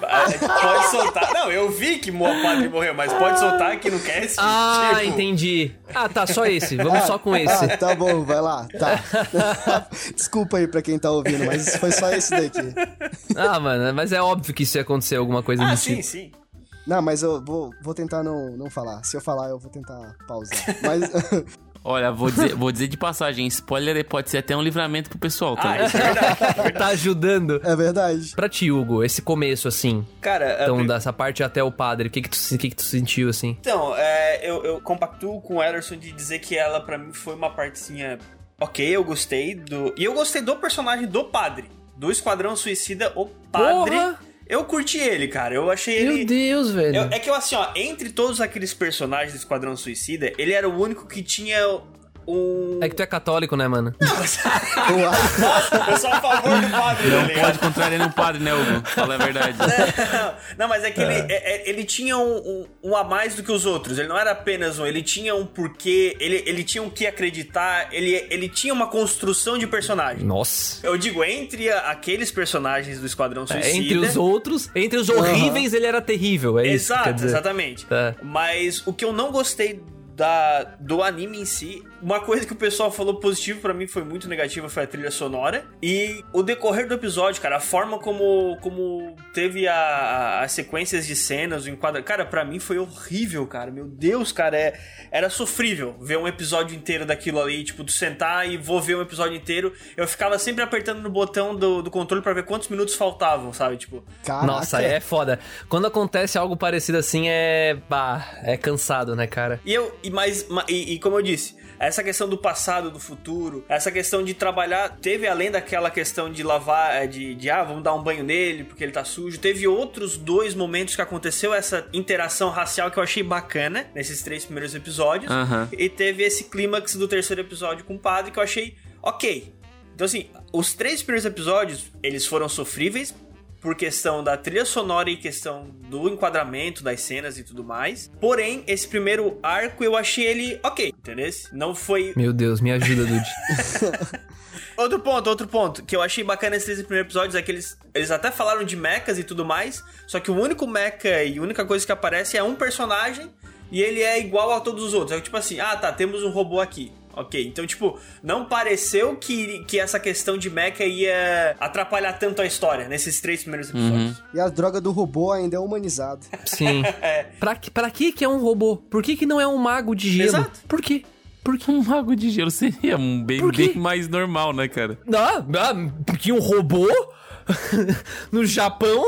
a gente pode soltar. Não, eu vi que o padre morreu, mas pode soltar aqui no cast.
Ah,
tipo,
entendi. Ah, tá, só esse. Vamos só com esse.
Ah, tá bom, vai lá. Tá. Desculpa aí pra quem tá ouvindo, mas foi só esse daqui.
Ah, mano, mas é óbvio que isso ia acontecer alguma coisa
Ah, sim,
tipo.
sim.
Não, mas eu vou, vou tentar não, não falar. Se eu falar, eu vou tentar pausar. Mas.
Olha, vou dizer, vou dizer de passagem, spoiler pode ser até um livramento pro pessoal, tá?
Ah, isso é verdade.
Tá ajudando.
é verdade.
Pra ti, Hugo, esse começo, assim.
Cara, a
Então,
prim-
dessa parte até o padre, o que que tu, o que que tu sentiu, assim?
Então, é, eu, eu compactuo com o Ederson de dizer que ela, pra mim, foi uma partezinha. Ok, eu gostei do. E eu gostei do personagem do padre. Do Esquadrão Suicida, o padre.
Porra!
Eu curti ele, cara. Eu achei ele.
Meu Deus, velho.
Eu- é que eu, assim, ó, entre todos aqueles personagens do Esquadrão Suicida, ele era o único que tinha um.
É que tu é católico, né, mano?
Eu acho-
Nossa, eu sou a favor do padre, tá
Não
ligado?
pode contrariar nenhum padre, né, Hugo? Fala a verdade.
Não, mas é que ele, é- é- ele tinha um, um- um a mais do que os outros. Ele não era apenas um, ele tinha um porquê, ele, ele tinha um que acreditar, ele, ele tinha uma construção de personagem.
Nossa.
Eu digo, entre aqueles personagens do Esquadrão Suicida.
É, entre os outros, entre os horríveis, ele era terrível, é isso que
Exato,
quer dizer.
exatamente.
É.
Mas o que eu não gostei da, do anime em si, uma coisa que o pessoal falou positivo pra mim foi muito negativa foi a trilha sonora e o decorrer do episódio, cara, a forma como como teve a, a- as sequências de cenas, o enquadra, cara, pra mim foi horrível, cara. Meu Deus, cara, é, era sofrível ver um episódio inteiro daquilo ali, tipo, tu sentar e vou ver um episódio inteiro. Eu ficava sempre apertando no botão do, do controle pra ver quantos minutos faltavam, sabe? Tipo,
Caraca.
Nossa, é foda. Quando acontece algo parecido assim, é. Bah, é cansado, né, cara?
E eu, e mais, ma- e, e como eu disse, essa questão do passado, do futuro, essa questão de trabalhar, teve além daquela questão de lavar, é, de, de ah, vamos dar um banho nele porque ele tá sujo, teve outros dois momentos que aconteceu essa interação racial que eu achei bacana nesses três primeiros episódios.
Aham.
E teve esse clímax do terceiro episódio com o padre que eu achei ok. Então, assim, os três primeiros episódios, eles foram sofríveis por questão da trilha sonora e questão do enquadramento das cenas e tudo mais. Porém, esse primeiro arco eu achei ele ok, entendeu? Não foi.
Meu Deus, me ajuda, Dude.
outro ponto, outro ponto, que eu achei bacana nesses primeiros episódios é que eles, eles até falaram de mechas e tudo mais, só que o único mecha e a única coisa que aparece é um personagem e ele é igual a todos os outros. É tipo assim, ah tá, temos um robô aqui. Ok, então, tipo, não pareceu que, que essa questão de mecha ia atrapalhar tanto a história nesses três primeiros episódios. Uhum.
E a droga do robô ainda é humanizado.
Sim. é. pra, pra que que é um robô? Por que que não é um mago de gelo? Exato. Por quê?
Porque um mago de gelo seria um bem, bem mais normal, né, cara?
Ah, ah porque um robô no Japão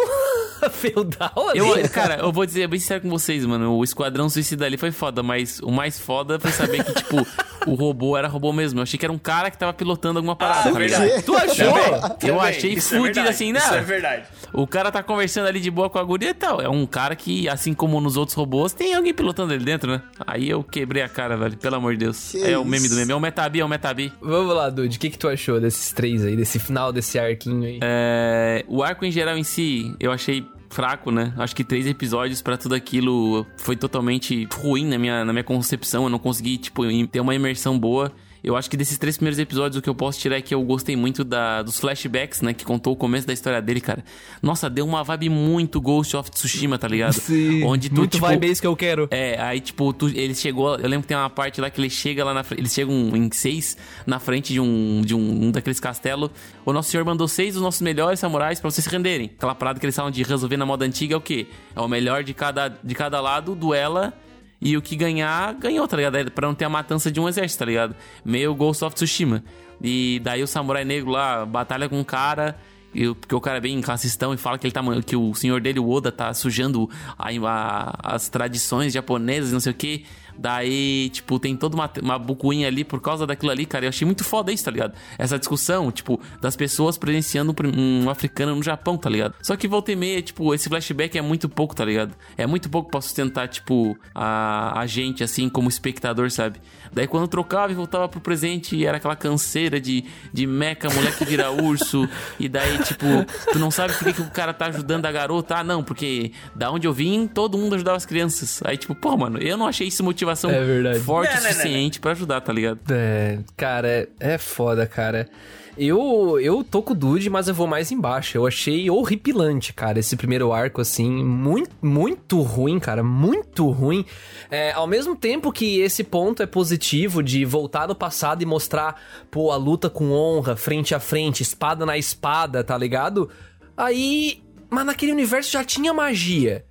feudal ali.
Eu, cara, eu vou dizer bem sincero com vocês, mano. O Esquadrão Suicida ali foi foda, mas o mais foda foi saber que, tipo, o robô era robô mesmo. Eu achei que era um cara que tava pilotando alguma parada, ah, tá ligado?
Tu achou?
Também, eu achei é fudido é assim, né?
Isso é verdade.
O cara tá conversando ali de boa com a guria e tal. É um cara que, assim como nos outros robôs, tem alguém pilotando ele dentro, né? Aí eu quebrei a cara, velho. Pelo amor de Deus. Que é isso? o meme do meme. É o Metabi, é o Metabi.
Vamos lá, Dude. O que, que tu achou desses três aí, desse final desse arquinho aí?
É... O arco em geral em si, eu achei fraco, né? Acho que três episódios para tudo aquilo foi totalmente ruim na minha, na minha concepção. Eu não consegui, tipo, ter uma imersão boa. Eu acho que desses três primeiros episódios, o que eu posso tirar é que eu gostei muito da, dos flashbacks, né? Que contou o começo da história dele, cara. Nossa, deu uma vibe muito Ghost of Tsushima, tá ligado?
Sim. Onde tu, muito tipo, vibe é isso que eu quero.
É, aí, tipo, tu, ele chegou. Eu lembro que tem uma parte lá que ele chega lá na frente. Eles chegam em seis na frente de um, de um, um daqueles castelos. O nosso senhor mandou seis dos nossos melhores samurais para vocês se renderem. Aquela parada que eles falam de resolver na moda antiga é o quê? É o melhor de cada, de cada lado, duela e o que ganhar, ganhou, tá ligado? É pra não ter a matança de um exército, tá ligado? Meio Ghost of Tsushima. E daí o samurai negro lá batalha com um cara. E, porque o cara é bem classistão e fala que ele tá que o senhor dele, o Oda, tá sujando a, a, as tradições japonesas, não sei o que. Daí, tipo, tem toda uma, uma bucuinha ali por causa daquilo ali, cara. Eu achei muito foda isso, tá ligado? Essa discussão, tipo, das pessoas presenciando um, africano no Japão, tá ligado? Só que volta e meia, tipo, esse flashback é muito pouco, tá ligado? É muito pouco pra sustentar, tipo, a, a gente, assim, como espectador, sabe? Daí quando trocava e voltava pro presente, era aquela canseira de, de meca, moleque vira urso. e daí, tipo, tu não sabe por que, que o cara tá ajudando a garota. Ah, não, porque da onde eu vim, todo mundo ajudava as crianças. Aí, tipo, pô, mano, eu não achei isso motivação é forte o suficiente para ajudar, tá ligado?
É, cara, é, é foda, cara. Eu, eu tô com o Dude, mas eu vou mais embaixo. Eu achei horripilante, cara, esse primeiro arco, assim. Muito, muito ruim, cara. Muito ruim. É, ao mesmo tempo que esse ponto é positivo de voltar no passado e mostrar, pô, a luta com honra, frente a frente, espada na espada, tá ligado? Aí. Mas naquele universo já tinha magia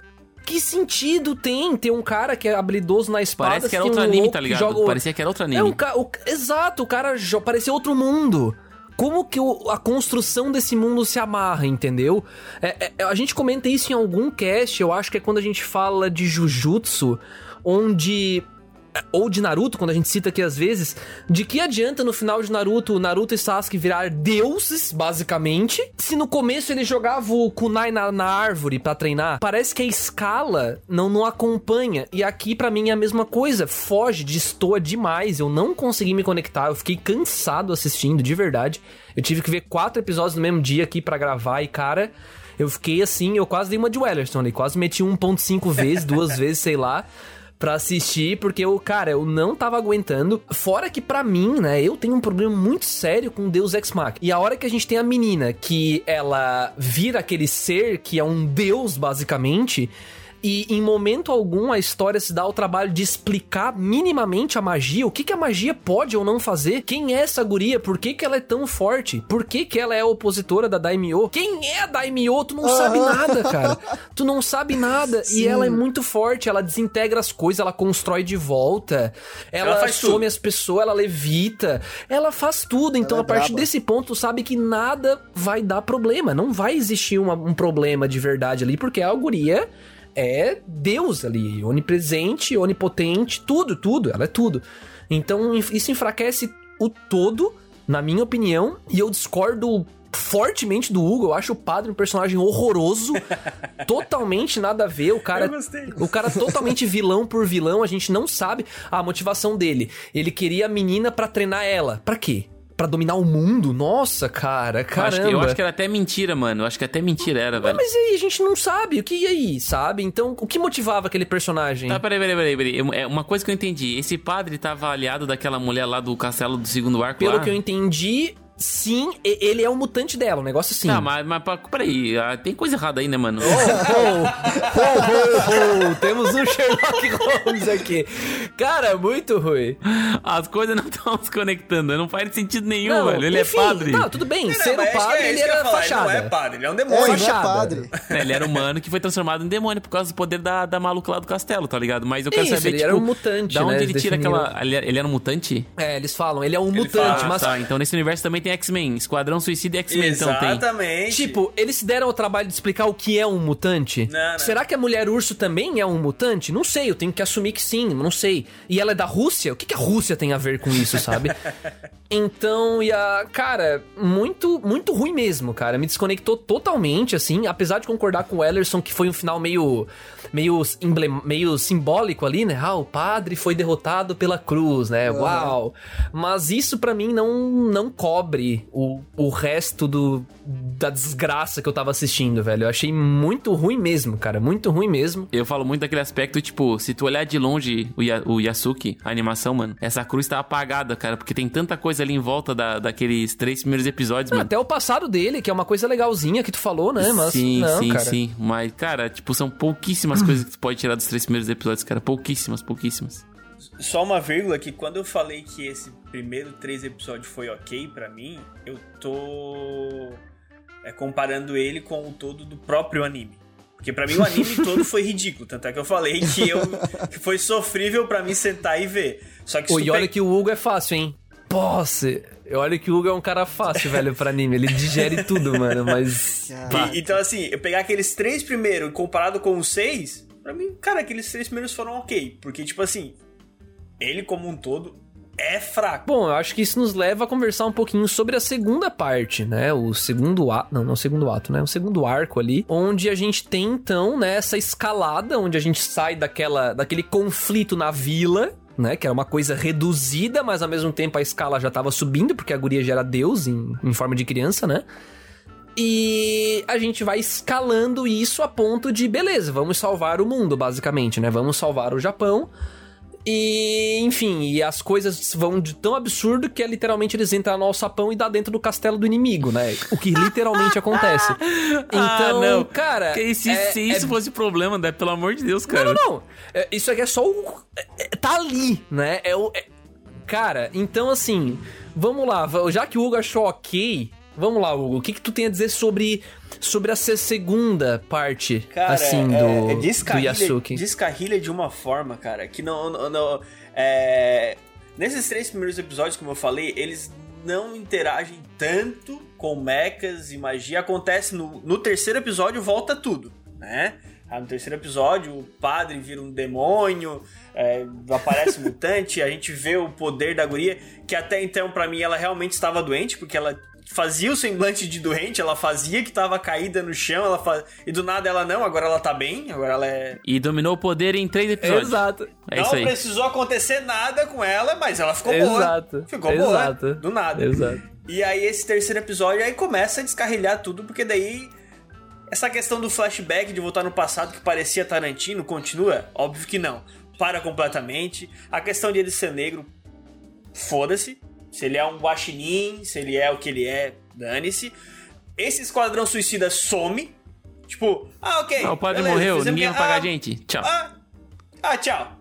que sentido tem ter um cara que é habilidoso na espada?
Parece que era outro um anime, tá ligado? Joga... Parecia que era outro anime.
É um ca... o... Exato, o cara jo... parecia outro mundo. Como que o... a construção desse mundo se amarra, entendeu? É, é... a gente comenta isso em algum cast, eu acho que é quando a gente fala de Jujutsu, onde ou de Naruto, quando a gente cita aqui às vezes, de que adianta no final de Naruto, Naruto e Sasuke virar deuses, basicamente, se no começo ele jogava o kunai na, na árvore para treinar. Parece que a escala não, não acompanha. E aqui para mim é a mesma coisa, foge, destoa demais. Eu não consegui me conectar, eu fiquei cansado assistindo, de verdade. Eu tive que ver quatro episódios no mesmo dia aqui para gravar e, cara, eu fiquei assim, eu quase dei uma de Wellerson quase meti 1.5 vezes, duas vezes, sei lá pra assistir, porque eu, cara, eu não tava aguentando. Fora que para mim, né, eu tenho um problema muito sério com Deus Ex Machina. E a hora que a gente tem a menina que ela vira aquele ser que é um deus basicamente, e em momento algum a história se dá o trabalho de explicar minimamente a magia, o que, que a magia pode ou não fazer, quem é essa guria, por que, que ela é tão forte, por que, que ela é opositora da Daimyo, quem é a Daimyo, tu não uhum. sabe nada, cara. Tu não sabe nada Sim. e ela é muito forte, ela desintegra as coisas, ela constrói de volta, ela, ela some tudo. as pessoas, ela levita, ela faz tudo. Então, ela a é partir desse ponto, tu sabe que nada vai dar problema, não vai existir uma, um problema de verdade ali, porque a guria é Deus ali, onipresente, onipotente, tudo, tudo, ela é tudo. Então isso enfraquece o todo, na minha opinião, e eu discordo fortemente do Hugo. Eu acho o padre um personagem horroroso, totalmente nada a ver. O cara, o cara totalmente vilão por vilão. A gente não sabe a motivação dele. Ele queria a menina para treinar ela. Para quê? Pra dominar o mundo? Nossa, cara,
Eu acho,
caramba.
que, eu acho que era até mentira, mano. Eu acho que até mentira era, velho.
Mas e aí, a gente não sabe. O que e aí, sabe? Então, o que motivava aquele personagem?
Tá, peraí, peraí, peraí, peraí. Eu- É uma coisa que eu entendi. Esse padre tava aliado daquela mulher lá do castelo do segundo arco
Pelo
lá?
que eu entendi, sim, e- ele é um mutante dela, um negócio assim.
Tá, mas, mas peraí. ah, Tem coisa errada aí, né, mano?
Oh, oh, oh, oh, temos um Sherlock Holmes aqui. Cara, muito ruim.
As coisas não estão se conectando. Não faz sentido nenhum,
Não,
velho. Ele
enfim,
é padre.
Tá, tudo bem.
Não,
Sendo
que
padre,
é
ele era
falar,
fachada.
Ele não é padre, ele é um
É,
demônio.
ele não é
fachada.
padre.
É, ele era humano que foi transformado em demônio por causa do poder da, da maluca lá do castelo, tá ligado? Mas eu quero
Isso,
saber,
ele
tipo,
era um mutante,
da onde
né?
ele tira
definiram.
aquela... Ele, ele era um mutante?
É, eles falam, ele é um
Ele
mutante,
fala,
mas.
Tá, então nesse universo também tem X-Men. Esquadrão Suicida e X-Men, então tem.
Exatamente.
Tipo, eles se deram o trabalho de explicar o que é um mutante?
Não, não.
Será que a mulher urso também é um mutante? Não sei, eu tenho que assumir que sim, não sei. E ela é da Rússia? O que, que a Rússia tem a ver com isso, sabe? então, e a. Cara, muito, muito ruim mesmo, cara. Me desconectou totalmente, assim. Apesar de concordar com o Ellerson que foi um final meio. Meio, emblem, meio simbólico ali, né? Ah, o padre foi derrotado pela cruz, né? Uau! Mas isso pra mim não, não cobre o, o resto do, da desgraça que eu tava assistindo, velho. Eu achei muito ruim mesmo, cara. Muito ruim mesmo.
Eu falo muito daquele aspecto, tipo, se tu olhar de longe o, Ya- o Yasuki, a animação, mano, essa cruz tá apagada, cara, porque tem tanta coisa ali em volta da, daqueles três primeiros episódios, mano.
Até o passado dele, que é uma coisa legalzinha que tu falou, né? Mas
sim,
não,
sim,
cara.
sim. Mas, cara, tipo, são pouquíssimas coisas que tu pode tirar dos três primeiros episódios, cara. Pouquíssimas, pouquíssimas.
Só uma vírgula que quando eu falei que esse primeiro três episódios foi ok pra mim, eu tô é, comparando ele com o todo do próprio anime. Porque pra mim o anime todo foi ridículo, tanto é que eu falei que eu que foi sofrível pra mim sentar e ver. Só que
Pô, e olha
pe-
que o Hugo é fácil, hein? Poxa, olha que o Hugo é um cara fácil, velho, pra anime. Ele digere tudo, mano, mas...
Cara,
E- então, assim, eu pegar aqueles três primeiros comparado com os seis, pra mim, cara, aqueles três primeiros foram ok. Porque, tipo assim, ele como um todo é fraco.
Bom, eu acho que isso nos leva a conversar um pouquinho sobre a segunda parte, né? O segundo ato. Não, não o segundo ato, né? O segundo arco ali. Onde a gente tem, então, né, essa escalada, onde a gente sai daquela, daquele conflito na vila. Né, que era uma coisa reduzida, mas ao mesmo tempo a escala já tava subindo, porque a guria já era Deus em, em forma de criança, né? E a gente vai escalando isso a ponto de, beleza, vamos salvar o mundo, basicamente, né? Vamos salvar o Japão. E, enfim, e as coisas vão de tão absurdo que é literalmente eles entram no alçapão e dá dentro do castelo do inimigo, né? O que literalmente acontece. Então,
Ah, não.
cara.
Que se,
é-
se
é
isso fosse problema, né? Pelo amor de Deus,
não,
cara.
não, não. É, Isso aqui é só o. é- é- tá ali, né? É o. Cara, então assim, vamos lá. Já que o Hugo achou ok, vamos lá, Hugo. O que, que tu tem a dizer sobre, sobre essa segunda parte,
Cara,
assim,
é,
do,
é
do
descarrilha,
Yasuki?
descarrilha de uma forma, cara, que não. não, não- é, nesses três primeiros episódios, como eu falei, eles não interagem tanto com mechas e magia. Acontece no, no terceiro episódio, volta tudo, né? Ah, no terceiro episódio, o padre vira um demônio, é, aparece mutante, a gente vê o poder da guria, que até então, pra mim, ela realmente estava doente, porque ela fazia o semblante de doente, ela fazia que tava caída no chão, ela fa... e do nada ela não, agora ela tá bem, agora ela é.
E dominou o poder em três episódios.
Exato.
É
não
isso aí.
precisou acontecer nada com ela, mas ela ficou
Exato.
boa. Ficou
Exato.
boa. Do nada.
Exato.
E aí esse terceiro episódio aí começa a descarrilhar tudo, porque daí essa questão do flashback de voltar no passado que parecia Tarantino continua? Óbvio que não. Para completamente. A questão de ele ser negro, foda-se. Se ele é um guaxinim, se ele é o que ele é, dane-se. Esse esquadrão suicida some. Tipo, ah, ok.
Ah, o padre
beleza,
morreu, ninguém
que-
vai pagar
ah,
a gente. Tchau.
Ah, ah, tchau.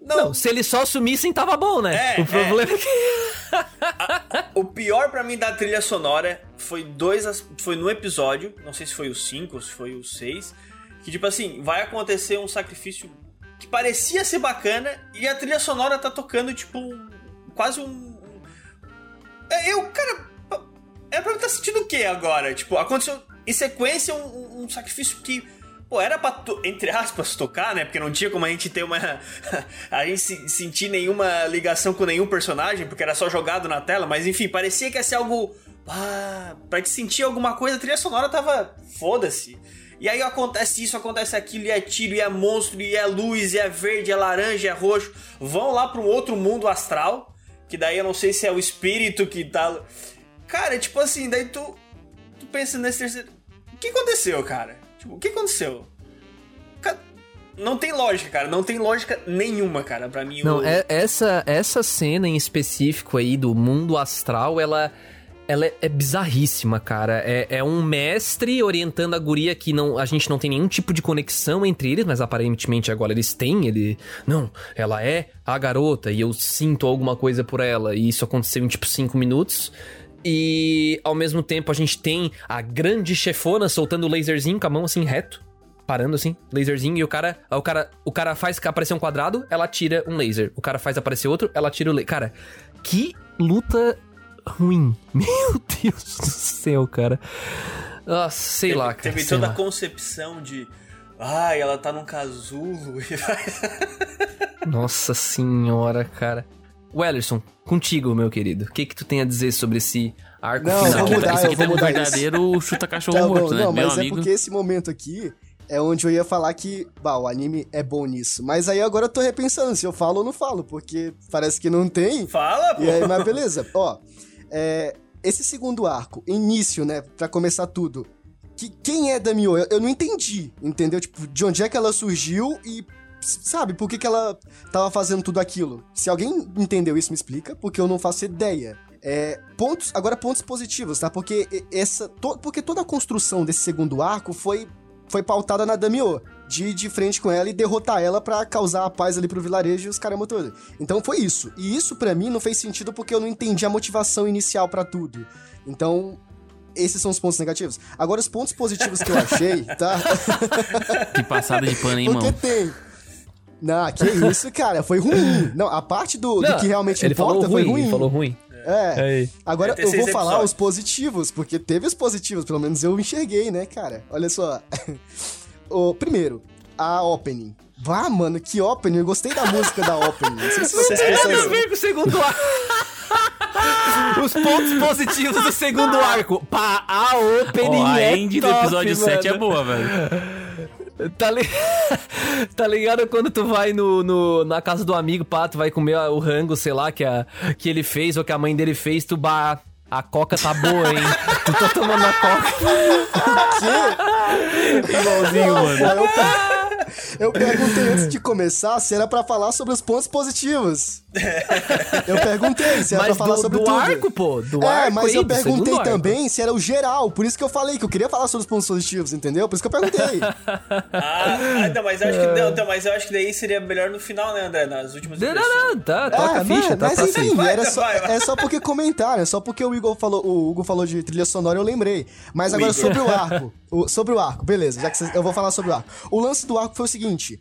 Não,
Não, se eles só sumissem, tava bom, né?
É,
o problema é, que.
O pior pra mim da trilha sonora foi dois foi no episódio, não sei se foi o 5 ou se foi o 6, que tipo assim, vai acontecer um sacrifício que parecia ser bacana e a trilha sonora tá tocando tipo um- quase um É, eu, cara, era pra mim tá sentindo o que agora? Tipo, aconteceu em sequência um, um- sacrifício que Pô, era pra, entre aspas, tocar, né? Porque não tinha como a gente ter uma. a gente se- sentir nenhuma ligação com nenhum personagem, porque era só jogado na tela, mas enfim, parecia que ia ser algo. Ah, pra te sentir alguma coisa, a trilha sonora tava. Foda-se. E aí acontece isso, acontece aquilo, e é tiro, e é monstro, e é luz, e é verde, é laranja, é roxo. Vão lá pra um outro mundo astral. Que daí eu não sei se é o espírito que tá. Cara, tipo assim, daí tu, tu pensa nesse terceiro. O que aconteceu, cara? Tipo, o que aconteceu? Não tem lógica, cara. Não tem lógica nenhuma, cara. Pra mim,
Não,
o...
é, essa, essa cena em específico aí do mundo astral, ela, ela é, é bizarríssima, cara. É, é um mestre orientando a guria que não, a gente não tem nenhum tipo de conexão entre eles, mas aparentemente agora eles têm. Ele. Não, ela é a garota e eu sinto alguma coisa por ela. E isso aconteceu em tipo 5 minutos. E ao mesmo tempo a gente tem a grande chefona soltando o laserzinho com a mão assim reto parando assim, laserzinho, e o cara, o cara, o cara faz aparecer um quadrado, ela tira um laser. O cara faz aparecer outro, ela tira o laser. Cara, que luta ruim. Meu Deus do céu, cara. Nossa, sei
teve,
lá, cara.
Teve toda
lá.
a concepção de. Ai, ela tá num casulo e vai.
Nossa senhora, cara. Wellerson, contigo, meu querido. O que que tu tem a dizer sobre esse arco
Não,
final?
vou mudar,
Esse
eu
aqui
vou
tá um
mudar isso.
verdadeiro chuta cachorro
Tá
morto,
bom,
né?
não,
Meu
mas é
amigo.
porque esse momento aqui é onde eu ia falar que, bah, o anime é bom nisso. Mas aí agora eu tô repensando se eu falo ou não falo, porque parece que não tem.
Fala, pô!
E aí, mas beleza. Ó, é, esse segundo arco, início, né, pra começar tudo. Que, quem é Damio? Eu, eu não entendi, entendeu? Tipo, de onde é que ela surgiu e, sabe, por que, que ela tava fazendo tudo aquilo? Se alguém entendeu isso, me explica, porque eu não faço ideia. É, pontos, agora pontos positivos, tá? Porque essa, to- porque toda a construção desse segundo arco foi foi pautada na Damio, de ir de frente com ela e derrotar ela pra causar a paz ali pro vilarejo e os caramba todo. Então foi isso. E isso pra mim não fez sentido porque eu não entendi a motivação inicial pra tudo. Então esses são os pontos negativos. Agora os pontos positivos que eu achei, tá?
Que passada de pano, hein,
Porque
irmão?
tem. Não, que isso, cara, foi ruim. Não, a parte do, do
Não,
que realmente
ele
importa
falou
foi
ruim,
ruim.
ele falou ruim.
É.
Aí.
Agora eu vou
seis
falar
episódios.
os positivos, porque teve os positivos, pelo menos eu enxerguei, né, cara? Olha só. o, primeiro, a opening. Vá, mano, que opening. Eu gostei da música da opening. Não sei se vocês
Sério?
Nada a
perceberam.
ver com o segundo arco. Os pontos positivos do segundo arco. Pá, a opening
Ó, a
é
end do
top,
episódio 7 é
mano.
boa, velho.
Tá, li... tá ligado quando tu vai no, no- na casa do amigo, pá, tu vai comer o rango, sei lá, que, a, que ele fez ou que a mãe dele fez, tu bah, a coca tá boa, hein? tu tá tomando a coca.
Igualzinho, mano.
Eu perguntei antes de começar se era pra falar sobre os pontos positivos. Eu perguntei se era
Mas
pra falar
do,
sobre
do
tudo.
arco, pô, do
é,
arco
mas
aí,
eu
do
perguntei
segundo arco.
também se era o geral, por isso que eu falei que eu queria falar sobre os pontos positivos, entendeu? Por isso que eu perguntei.
Ah, ah, não, mas eu acho que, não, então, mas eu acho que daí seria melhor no final, né, André? Nas últimas
Não, não, não, tá, toca a
É,
ficha,
mas,
tá
mas
pra
enfim.
Vai,
era só,
vai, vai.
é só porque comentaram, é só porque o Igor falou, o Hugo falou de trilha sonora, eu lembrei. Mas
O
agora
Igor.
sobre o arco. o- sobre o arco, beleza, já que cês- eu vou falar sobre o arco. O lance do arco foi o seguinte: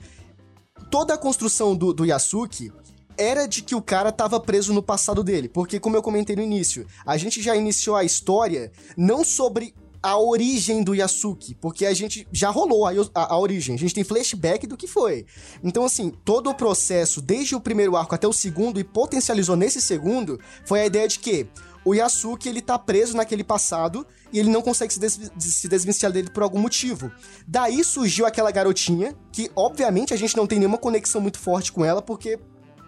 toda a construção do, do Yasuki era de que o cara tava preso no passado dele. Porque, como eu comentei no início, a gente já iniciou a história não sobre a origem do Yasuki, porque a gente já rolou a, a- a origem, a gente tem flashback do que foi. Então, assim, todo o processo, desde o primeiro arco até o segundo, e potencializou nesse segundo, foi a ideia de que o Yasuki, ele tá preso naquele passado e ele não consegue se, des se desvencilhar dele por algum motivo. Daí surgiu aquela garotinha, que obviamente a gente não tem nenhuma conexão muito forte com ela, porque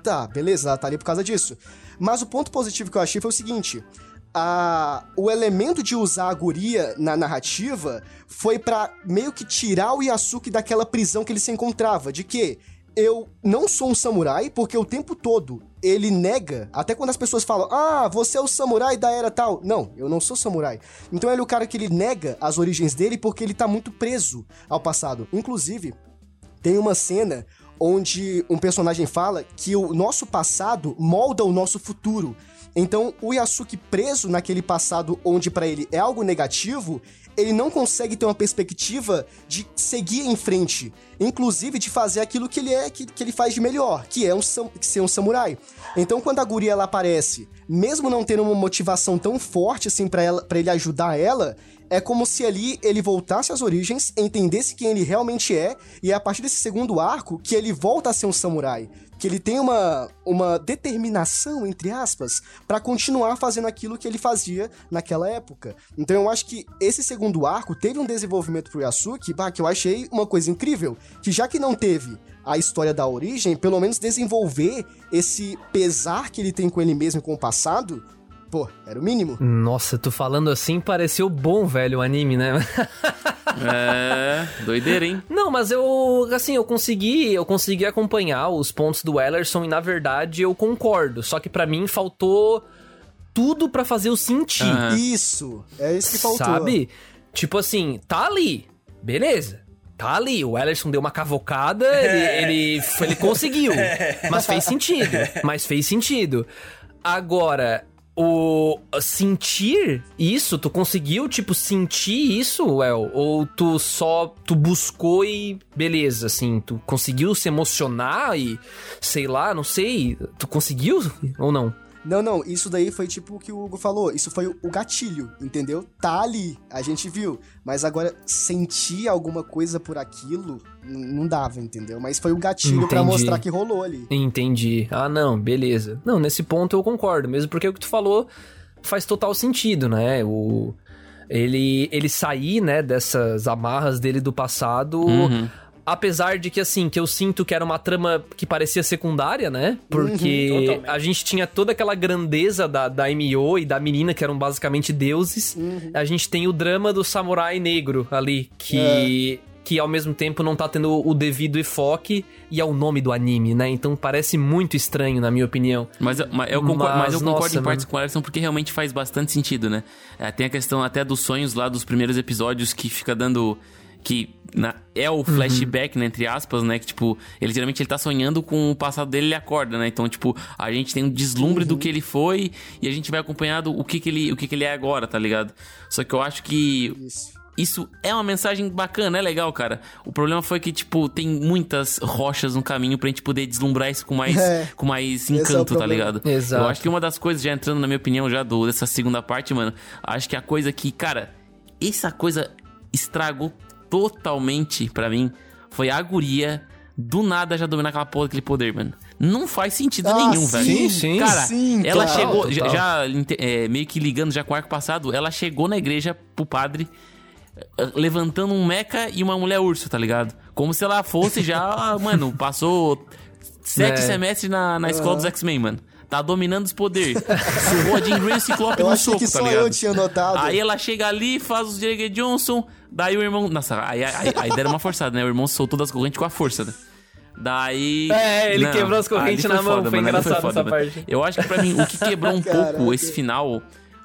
tá, beleza, ela tá ali por causa disso. Mas o ponto positivo que eu achei foi o seguinte: a, o elemento de usar a guria na narrativa foi pra meio que tirar o Yasuki daquela prisão que ele se encontrava, de que eu não sou um samurai, porque o tempo todo ele nega, até quando as pessoas falam, ah, você é o samurai da era tal. Não, eu não sou samurai. Então ele é o cara que ele nega as origens dele porque ele tá muito preso ao passado. Inclusive, tem uma cena onde um personagem fala que o nosso passado molda o nosso futuro. Então, o Yasuki preso naquele passado onde pra ele é algo negativo, ele não consegue ter uma perspectiva de seguir em frente, inclusive de fazer aquilo que ele é, que, que ele faz de melhor, que é um, que ser um samurai. Então, quando a guria ela aparece mesmo não tendo uma motivação tão forte assim pra ele ajudar ela, é como se ali ele voltasse às origens, entendesse quem ele realmente é, e é a partir desse segundo arco que ele volta a ser um samurai. Que ele tem uma, uma determinação, entre aspas, pra continuar fazendo aquilo que ele fazia naquela época. Então eu acho que esse segundo arco teve um desenvolvimento pro Yasuki, bah, que eu achei uma coisa incrível. Que já que não teve a história da origem, pelo menos desenvolver esse pesar que ele tem com ele mesmo e com o passado, pô, era o mínimo.
Nossa, tu falando assim pareceu bom, velho, o anime, né?
É, doideira, hein?
Não, mas eu, assim, eu consegui, eu consegui acompanhar os pontos do Ellerson e na verdade eu concordo, só que pra mim faltou tudo pra fazer eu sentir.
Aham.
Isso, é isso que faltou.
Sabe? Tipo assim, tá ali, beleza. Tá ali, o Ellerson deu uma cavocada, ele, ele, ele conseguiu. Mas fez sentido. Mas fez sentido. Agora, o sentir isso, tu conseguiu, tipo, sentir isso, El? Ou tu só, tu buscou e beleza, assim, tu conseguiu se emocionar e, sei lá, não sei, tu conseguiu ou não?
Não, não, isso daí foi tipo o que o Hugo falou. Isso foi o gatilho, entendeu? Tá ali, a gente viu. Mas agora, sentir alguma coisa por aquilo, não dava, entendeu? Mas foi o gatilho pra
Entendi.
mostrar que rolou ali.
Entendi. Ah, não, beleza. Não, nesse ponto eu concordo, mesmo porque o que tu falou faz total sentido, né? O ele ele sair, né, dessas amarras dele do passado,
Uhum.
Apesar de que assim, que eu sinto que era uma trama que parecia secundária, né? Porque
totalmente.
a gente tinha toda aquela grandeza da, da MO e da menina que eram basicamente deuses. A gente tem o drama do samurai negro ali, que que ao mesmo tempo não tá tendo o devido enfoque e é o nome do anime, né? Então parece muito estranho, na minha opinião.
Mas, eu- mas eu concordo, mas eu
Mas,
concordo
nossa,
em partes
mano.
com o Alisson porque realmente faz bastante sentido, né? É, tem a questão até dos sonhos lá dos primeiros episódios que fica dando. Que na- é o flashback, né? Entre aspas, né? Que, tipo, ele geralmente ele tá sonhando com o passado dele, ele acorda, né? Então, tipo, a gente tem um deslumbre do que ele foi e a gente vai acompanhando o que, que, ele, o que, que ele é agora, tá ligado? Só que eu acho que
Isso.
isso é uma mensagem bacana, é legal, cara. O problema foi que, tipo, tem muitas rochas no caminho pra gente poder deslumbrar isso com mais,
É.
com mais
é
encanto, tá
problema.
ligado?
Exato.
Eu acho que uma das coisas, já entrando na minha opinião, já do, dessa segunda parte, mano, acho que a coisa que, cara, essa coisa estragou totalmente pra mim foi a guria do nada já dominar aquela porra daquele poder, mano. Não faz sentido
Ah,
nenhum, velho.
Sim, sim.
Cara,
Sim,
ela
total,
chegou,
total.
já, é, meio que ligando já com o arco passado, ela chegou na igreja pro padre eh, levantando um meca e uma mulher urso, tá ligado? Como se ela fosse já, mano, passou sete
É.
semestres na, na escola dos X-Men, mano. Tá dominando os poderes. Surrou a Jean Grey e o Ciclope
Eu
no soco,
que
tá
só
ligado?
eu tinha notado.
Aí ela chega ali, faz os J.J. Johnson, daí o irmão... Nossa, aí, aí, aí deram uma forçada, né? O irmão soltou das correntes com a força, né? Daí...
É, ele quebrou as correntes na mão, foi
mano,
engraçado essa
mano.
parte.
Eu acho que pra mim, o que quebrou um pouco esse final...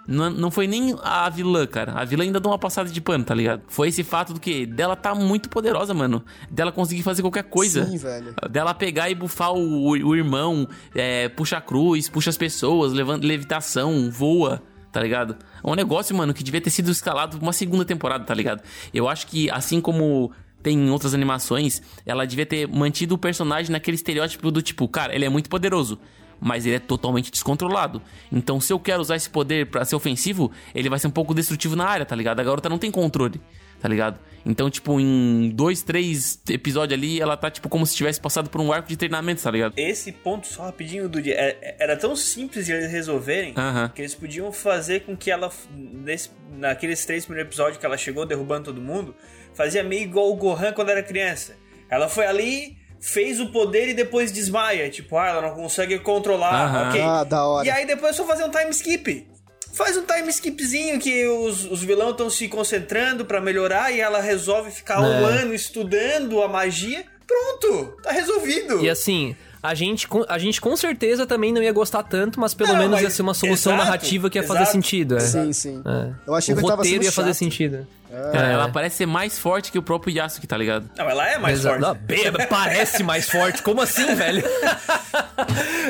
Não, não foi nem a vilã, cara. A vilã ainda deu uma passada de pano, tá ligado? Foi esse fato do que? Dela tá muito poderosa, mano. Dela conseguir fazer qualquer coisa.
Sim, velho.
Dela pegar e bufar o, o irmão, é, puxa a cruz, puxa as pessoas, levanta levitação, voa, tá ligado? É um negócio, mano, que devia ter sido escalado uma segunda temporada, tá ligado? Eu acho que, assim como tem em outras animações, ela devia ter mantido o personagem naquele estereótipo do tipo, cara, ele é muito poderoso. Mas ele é totalmente descontrolado. Então, se eu quero usar esse poder pra ser ofensivo, ele vai ser um pouco destrutivo na área, tá ligado? A garota não tem controle, tá ligado? Então, tipo, em dois, três episódios ali, ela tá, tipo, como se tivesse passado por um arco de treinamento, tá ligado?
Esse ponto, só rapidinho, Dudy, é- era tão simples de eles resolverem
Aham.
que eles podiam fazer com que ela, nesse, naqueles três primeiros episódios que ela chegou derrubando todo mundo, fazia meio igual o Gohan quando era criança. Ela foi ali, fez o poder e depois desmaia. Tipo, ah, ela não consegue controlar,
Aham.
ok.
Ah, da hora.
E aí depois é só fazer um time skip. Faz um time skipzinho que os, os vilões estão se concentrando pra melhorar e ela resolve ficar um
É.
ano estudando a magia. Pronto, tá resolvido.
E assim, a gente, com- a gente com certeza também não ia gostar tanto, mas pelo
Não,
menos
mas-
ia ser uma solução
exato,
narrativa que ia fazer
exato.
sentido. É.
Sim, sim.
É.
Eu achei
o
que eu tava
roteiro ia fazer
chato.
sentido.
Cara,
É.
ela parece ser mais forte que o próprio Yasuki, tá ligado?
Não, ela é mais
Exato.
forte.
Não, parece mais forte. Como assim, velho?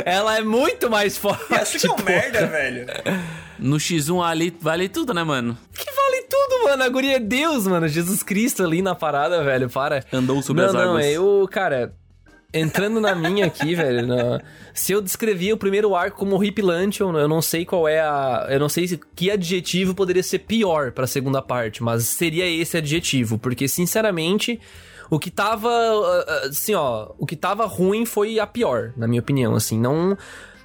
ela é muito mais forte.
Acho que é um merda, velho.
No X1 ali vale tudo, né, mano?
Que vale tudo, mano. A guria é Deus, mano. Jesus Cristo ali na parada, velho. Para.
Andou sobre
não,
as
não,
águas.
eu, cara. Entrando na minha aqui, velho. Se eu descrevia o primeiro arco como horripilante, eu eu não sei qual é a. Eu não sei se- que adjetivo poderia ser pior pra segunda parte, mas seria esse adjetivo, porque sinceramente. O que tava. ah, ah, Assim, ó. O que tava ruim foi a pior, na minha opinião. Assim, não.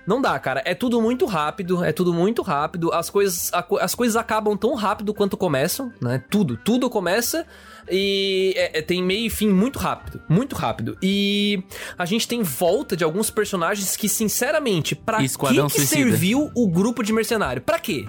Não dá, cara. É tudo muito rápido, é tudo muito rápido. As coisas, as coisas acabam tão rápido quanto começam, né? Tudo, tudo começa e é- é- tem meio e fim muito rápido, muito rápido. E a gente tem volta de alguns personagens que, sinceramente, pra que,
Esquadrão
que serviu o grupo de mercenário? Pra quê?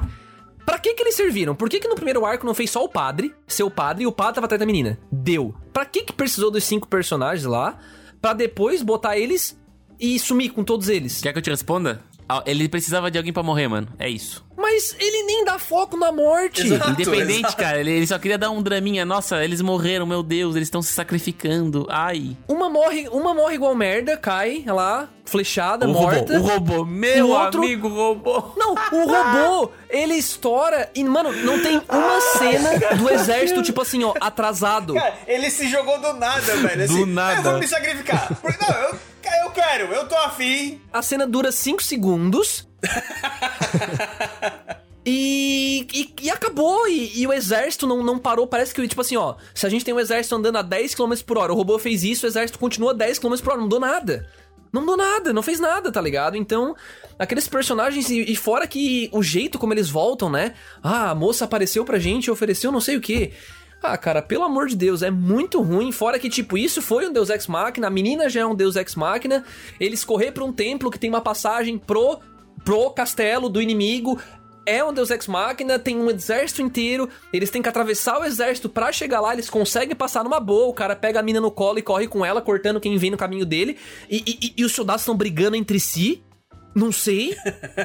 Pra que que eles serviram? Por que que no primeiro arco não fez só o padre, seu padre, e o padre tava atrás da menina? Deu. Pra que que precisou dos cinco personagens lá, pra depois botar eles e sumir com todos eles?
Quer que eu te responda? Ah, Ele precisava de alguém pra morrer, mano. É isso.
Mas ele nem dá foco na morte.
Exato.
Independente,
exato.
cara. Ele, ele só queria dar um draminha. Nossa, eles morreram, meu Deus. Eles estão se sacrificando. Ai.
Uma morre, uma morre igual merda, cai lá, flechada,
O
morta.
robô. O robô. Meu
O outro-
amigo robô.
Não, o robô, ele estoura e, mano, não tem uma cena do exército, tipo assim, ó, atrasado.
Cara, ele se jogou do nada, velho.
Do
assim,
nada.
Eu vou me sacrificar. Porque, Não, eu, eu quero, eu tô afim.
A cena dura 5 segundos. E, e, e acabou, e, e o exército não, não parou. Parece que, tipo assim, ó, se a gente tem um exército andando a 10 km por hora, o robô fez isso, o exército continua a 10 km por hora, não deu nada. Não deu nada, não fez nada, tá ligado? Então, aqueles personagens, e, e fora que o jeito como eles voltam, né? Ah, a moça apareceu pra gente e ofereceu não sei o que. Ah, cara, pelo amor de Deus, é muito ruim. Fora que, tipo, isso foi um Deus Ex Machina, a menina já é um Deus Ex Machina. Eles correr pra um templo que tem uma passagem pro, pro castelo do inimigo. É um Deus Ex Machina, tem um exército inteiro. Eles têm que atravessar o exército pra chegar lá. Eles conseguem passar numa boa. O cara pega a mina no colo e corre com ela, cortando quem vem no caminho dele. E, e- e os soldados estão brigando entre si. Não sei.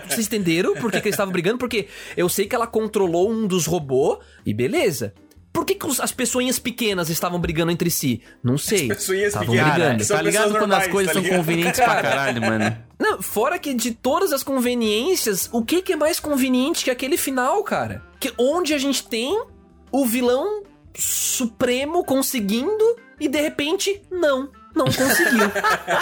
Vocês entenderam por que, que eles estavam brigando? Porque eu sei que ela controlou um dos robôs e beleza. Por que, que os- as pessoinhas pequenas estavam brigando entre si? Não sei.
pessoinhas
Estavam
pequenas.
Brigando.
São
tá ligado
pessoas
quando as
normais,
coisas
tá
são convenientes pra caralho, mano?
Não, fora que de todas as conveniências, o que, que é mais conveniente que aquele final, cara? Que onde a gente tem o vilão supremo conseguindo e de repente não, não conseguiu.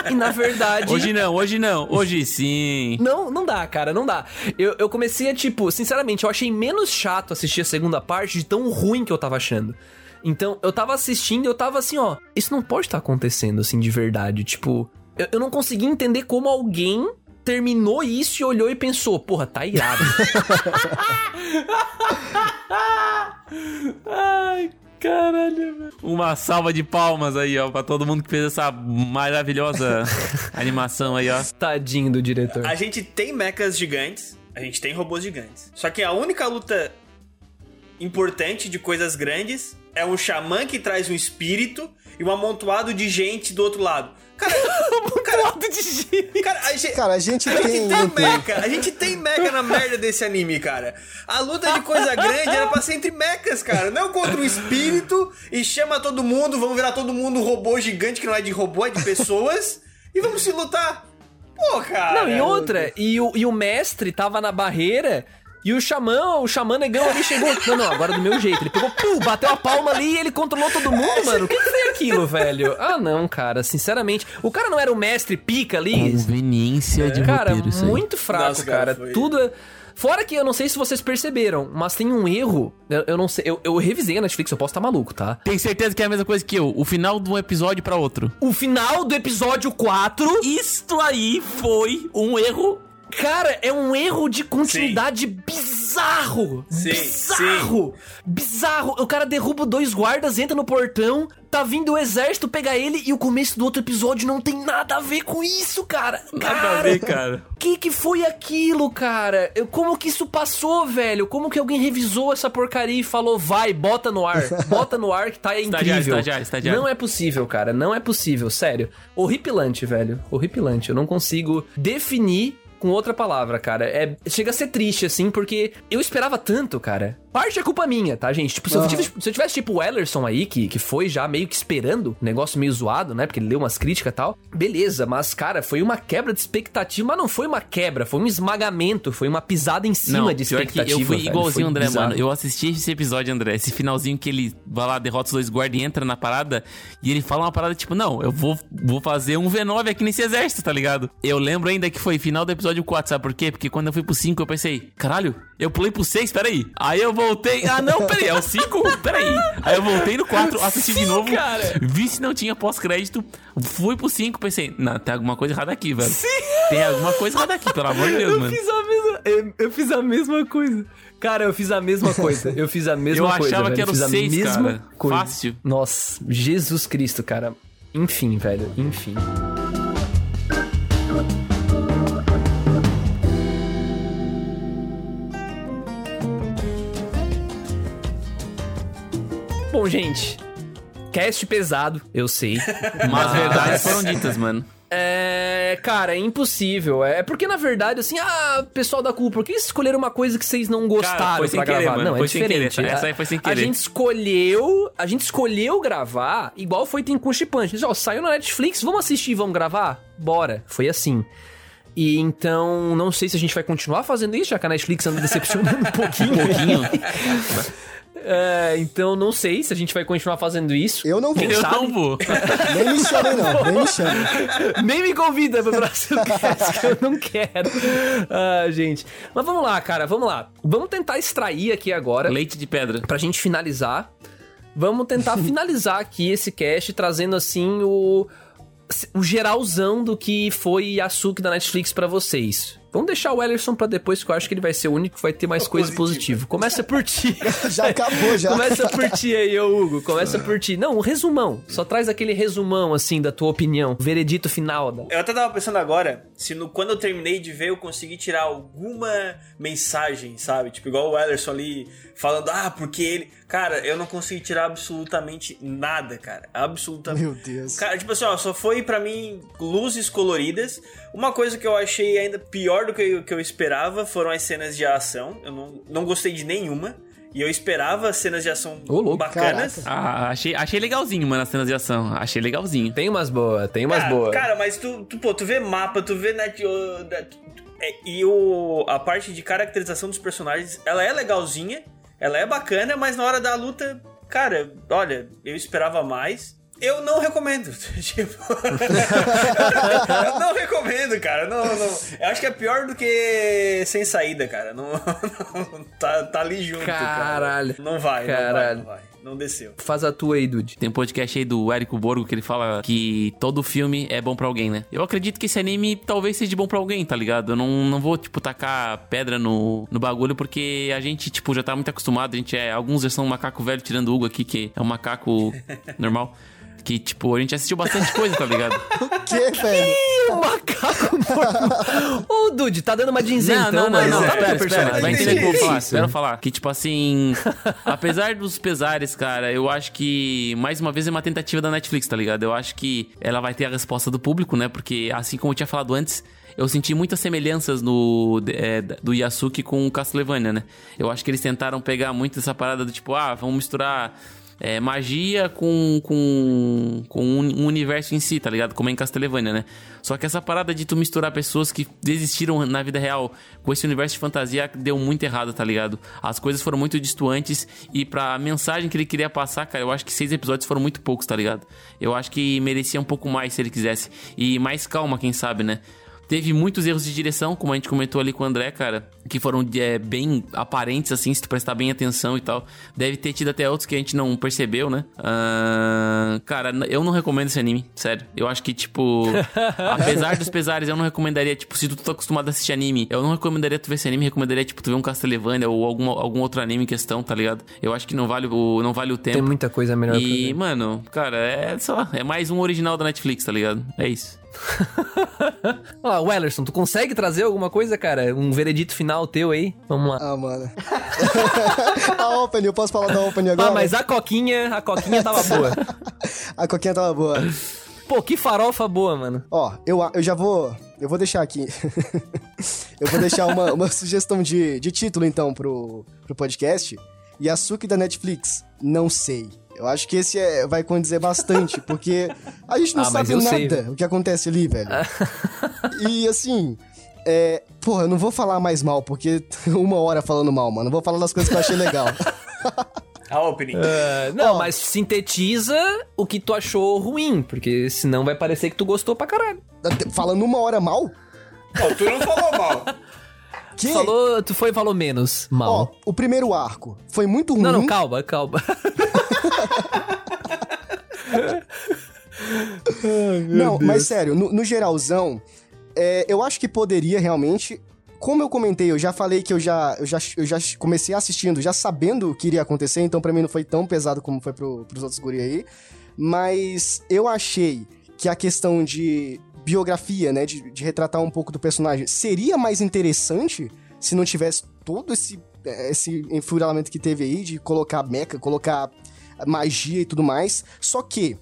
e na verdade
Hoje não, hoje não. Hoje sim.
não, não dá, cara, não dá. Eu, eu comecei a, tipo, sinceramente, eu achei menos chato assistir a segunda parte de tão ruim que eu tava achando. Então, eu tava assistindo e eu tava assim, ó, isso não pode estar acontecendo, assim, de verdade. Tipo, eu, eu não consegui entender como alguém terminou isso e olhou e pensou, porra, tá irado.
Ai, caralho, velho. Uma salva de palmas aí, ó, pra todo mundo que fez essa maravilhosa animação aí, ó.
Tadinho do diretor.
A gente tem mechas gigantes, a gente tem robôs gigantes. Só que a única luta importante de coisas grandes é um xamã que traz um espírito e um amontoado de gente do outro lado. Cara, cara, cara, a gente,
Cara, a gente
a gente
tem.
tem mecha, a gente tem mecha na merda desse anime, cara. A luta de coisa grande era pra ser entre mechas, cara. Não contra um espírito e chama todo mundo, vamos virar todo mundo um robô gigante que não é de robô, é de pessoas. e vamos se lutar. Pô, cara.
Não, e outra, e o, e o mestre tava na barreira e o xamã, o xamã negão ali chegou. Não, não, agora do meu jeito. Ele pegou, pum, bateu a palma ali e ele controlou todo mundo, mano. O que, que foi aquilo, velho? Ah, não, cara, sinceramente. O cara não era o mestre pica ali.
Conveniência de
Cara,
roteiro, isso aí.
muito fraco,
Nossa, cara,
cara.
foi-
Tudo. é- Fora que eu não sei se vocês perceberam, mas tem um erro. Eu, eu não sei. Eu, eu revisei a Netflix, eu posso estar maluco, tá?
Tem certeza que é a mesma coisa que eu. O final de um episódio pra outro.
O final do episódio 4
Isto aí foi um erro.
Cara, é um erro de continuidade bizarro.
Sim,
bizarro. Bizarro. O cara derruba dois guardas, entra no portão, tá vindo o exército pegar ele e o começo do outro episódio não tem nada a ver com isso, cara.
Nada a ver, cara.
Que que foi aquilo, cara? Eu, como que isso passou, velho? Como que alguém revisou essa porcaria e falou, vai, bota no ar. Bota no ar que tá incrível.
estagiário, estagiário.
Não é possível, cara. Não é possível, sério. Horripilante, velho. Horripilante. Eu não consigo definir com outra palavra, cara. É, chega a ser triste, assim, porque eu esperava tanto, cara. Parte é culpa minha, tá, gente? Tipo, se, eu, tivesse, se eu tivesse, tipo, o Ellerson aí, que, que foi já meio que esperando, negócio meio zoado, né? Porque ele leu umas críticas e tal. Beleza, mas, cara, foi uma quebra de expectativa. Mas não foi uma quebra, foi um esmagamento, foi uma pisada em cima
Não,
de
pior
expectativa.
que eu fui
velho,
igualzinho,
foi
André,
bizarro.
mano. Eu assisti esse episódio, André. Esse finalzinho que ele vai lá, derrota os dois guardas e entra na parada. E ele fala uma parada tipo, não, eu vou, vou fazer um V9 aqui nesse exército, tá ligado? Eu lembro ainda que foi final do episódio 4, sabe por quê? Porque quando eu fui pro 5, eu pensei, caralho, eu pulei pro 6, peraí. Aí eu voltei, ah não, peraí, é o 5? Peraí. Aí eu voltei no 4, assisti de novo,
cara.
vi se não tinha pós-crédito, fui pro 5, pensei, não, tem alguma coisa errada aqui, velho. Tem alguma coisa errada aqui, pelo amor de Deus,
Eu
mano.
fiz a mesma. Eu, eu fiz a mesma coisa. Cara, eu fiz a mesma coisa. Eu fiz a mesma
Eu
coisa.
achava
velho.
que era
Eu
o
fiz a
seis,
mesma
cara.
coisa.
Fácil.
Nossa, Jesus Cristo, cara. Enfim, velho. Enfim. Bom, gente. Cast pesado, eu sei.
Mas as verdades foram ditas, mano.
É, cara, é impossível. É porque, na verdade, assim, ah, pessoal da culpa, por que escolheram uma coisa que vocês não gostaram
foi sem
pra
querer,
gravar?
mano,
Não, é
foi
diferente.
querer, essa aí foi sem
A
querer.
gente escolheu, a gente escolheu gravar, igual foi Tem com Chipante. Ó, saiu na Netflix, vamos assistir, vamos gravar? Bora. Foi assim. E então, não sei se a gente vai continuar fazendo isso, já que a Netflix anda decepcionando um pouquinho.
Um pouquinho.
É, então, não sei se a gente vai continuar fazendo isso.
Eu não vou.
Quem
eu
sabe?
não vou.
Nem me chamem, não. Nem me chamem.
Nem me convida pro próximo cast, que eu não quero. Ah, gente. Mas vamos lá, cara, vamos lá. Vamos tentar extrair aqui agora,
Leite de pedra.
pra gente finalizar. Vamos tentar finalizar aqui esse cast trazendo assim o o geralzão do que foi Yasuki da Netflix pra vocês. Vamos deixar o Ellerson pra depois, que eu acho que ele vai ser o único que vai ter mais coisa positiva. Começa por ti.
Já acabou, já.
Começa por ti aí, ô Hugo. Começa por ti. Não, um resumão. Só traz aquele resumão, assim, da tua opinião. Veredito final. Da...
Eu até tava pensando agora se no, quando eu terminei de ver eu consegui tirar alguma mensagem, sabe? Tipo, igual o Ellison ali falando, ah, porque ele. Cara, eu não consegui tirar absolutamente nada, cara. Absolutamente.
Meu Deus.
Cara, tipo assim, ó, só foi pra mim luzes coloridas. Uma coisa que eu achei ainda pior do que eu, que eu esperava foram as cenas de ação. Eu não, não gostei de nenhuma. E eu esperava cenas de ação
louco,
bacanas.
Ah, achei, achei legalzinho, mano, as cenas de ação. Achei legalzinho.
Tem umas boas, tem umas
Cara,
boas.
cara, mas tu, tu, pô, tu vê mapa, tu vê net, é, e o, a parte de caracterização dos personagens, ela é legalzinha, ela é bacana, mas na hora da luta, cara, olha, eu esperava mais. Eu não recomendo. Tipo. eu não recomendo, cara. Não, não. Eu acho que é pior do que sem saída, cara. Não, não- tá, tá ali junto,
Caralho.
cara. Não vai, não vai,
Caralho.
não vai. Não desceu.
Faz a tua aí, Dude.
Tem um podcast aí do Érico Borgo que ele fala que todo filme é bom pra alguém, né? Eu acredito que esse anime talvez seja bom pra alguém, tá ligado? Eu não, não vou, tipo, tacar pedra no, no bagulho porque a gente, tipo, já tá muito acostumado. A gente é. Alguns já são um macaco velho, tirando o Hugo aqui, que é um macaco normal. Que, tipo, a gente assistiu bastante coisa, tá ligado?
Que, velho?
Ih, o macaco. Ô, Dude, tá dando uma de isentão,
não, não,
mas
não,
tá
espera,
teu
espera, vai entender o que eu vou falar,
Isso.
espera eu falar. Que, tipo assim, apesar dos pesares, cara, eu acho que, mais uma vez, é uma tentativa da Netflix, tá ligado? Eu acho que ela vai ter a resposta do público, né? Porque, assim como eu tinha falado antes, eu senti muitas semelhanças no é, do Yasuki com o Castlevania, né? Eu acho que eles tentaram pegar muito essa parada do tipo, ah, vamos misturar é, magia com, com, com um, universo em si, tá ligado? Como é em Castlevania, né? Só que essa parada de tu misturar pessoas que desistiram na vida real com esse universo de fantasia deu muito errado, tá ligado? As coisas foram muito distantes e pra mensagem que ele queria passar, cara, eu acho que seis episódios foram muito poucos, tá ligado? Eu acho que merecia um pouco mais se ele quisesse. E mais calma, quem sabe, né? Teve muitos erros de direção, como a gente comentou ali com o André, cara, que foram é, bem aparentes, assim, se tu prestar bem atenção e tal. Deve ter tido até outros que a gente não percebeu, né? Ah, cara, eu não recomendo esse anime, sério. Eu acho que, tipo, apesar dos pesares, eu não recomendaria, tipo, se tu tá acostumado a assistir anime, eu não recomendaria tu ver esse anime, recomendaria, tipo, tu ver um Castlevania ou algum, algum outro anime em questão, tá ligado? Eu acho que não vale o, não vale o tempo.
Tem muita coisa melhor
E, mano, cara, é, sei lá, é mais um original da Netflix, tá ligado? É isso.
Ó, Wellerson, tu consegue trazer alguma coisa, cara? Um veredito final teu aí? Vamos lá.
Ah, mano. a opening, eu posso falar da opening agora?
Ah, mas a coquinha, a coquinha tava boa.
A coquinha tava boa.
Pô, que farofa boa, mano.
Ó, eu, eu já vou. Eu vou deixar aqui. eu vou deixar uma, uma sugestão de, de título, então, pro, pro podcast. Yasuki da Netflix? Não sei. Eu acho que esse é, vai condizer bastante, porque a gente não
Ah,
sabe
eu sei,
nada o que acontece ali, velho. e assim, é, porra, eu não vou falar mais mal, porque uma hora falando mal, mano. Eu vou falar das coisas que eu achei legal.
A opening.
É, não,
Ó.
mas sintetiza o que tu achou ruim, porque senão vai parecer que tu gostou pra caralho.
Falando uma hora mal?
Não, tu não falou mal.
Que?
Tu falou, tu foi e falou menos
Ó,
mal.
o primeiro arco foi muito ruim.
não, não, calma, calma.
Não, mas sério, no, no geralzão, é, eu acho que poderia realmente. Como eu comentei, eu já falei que eu já, eu já, eu já comecei assistindo, já sabendo o que iria acontecer, então pra mim não foi tão pesado como foi pro, pros outros guri aí. Mas eu achei que a questão de biografia, né, de, de retratar um pouco do personagem, seria mais interessante se não tivesse todo esse, eh, esse enfuriamento que teve aí de colocar mecha, colocar magia e tudo mais. Só que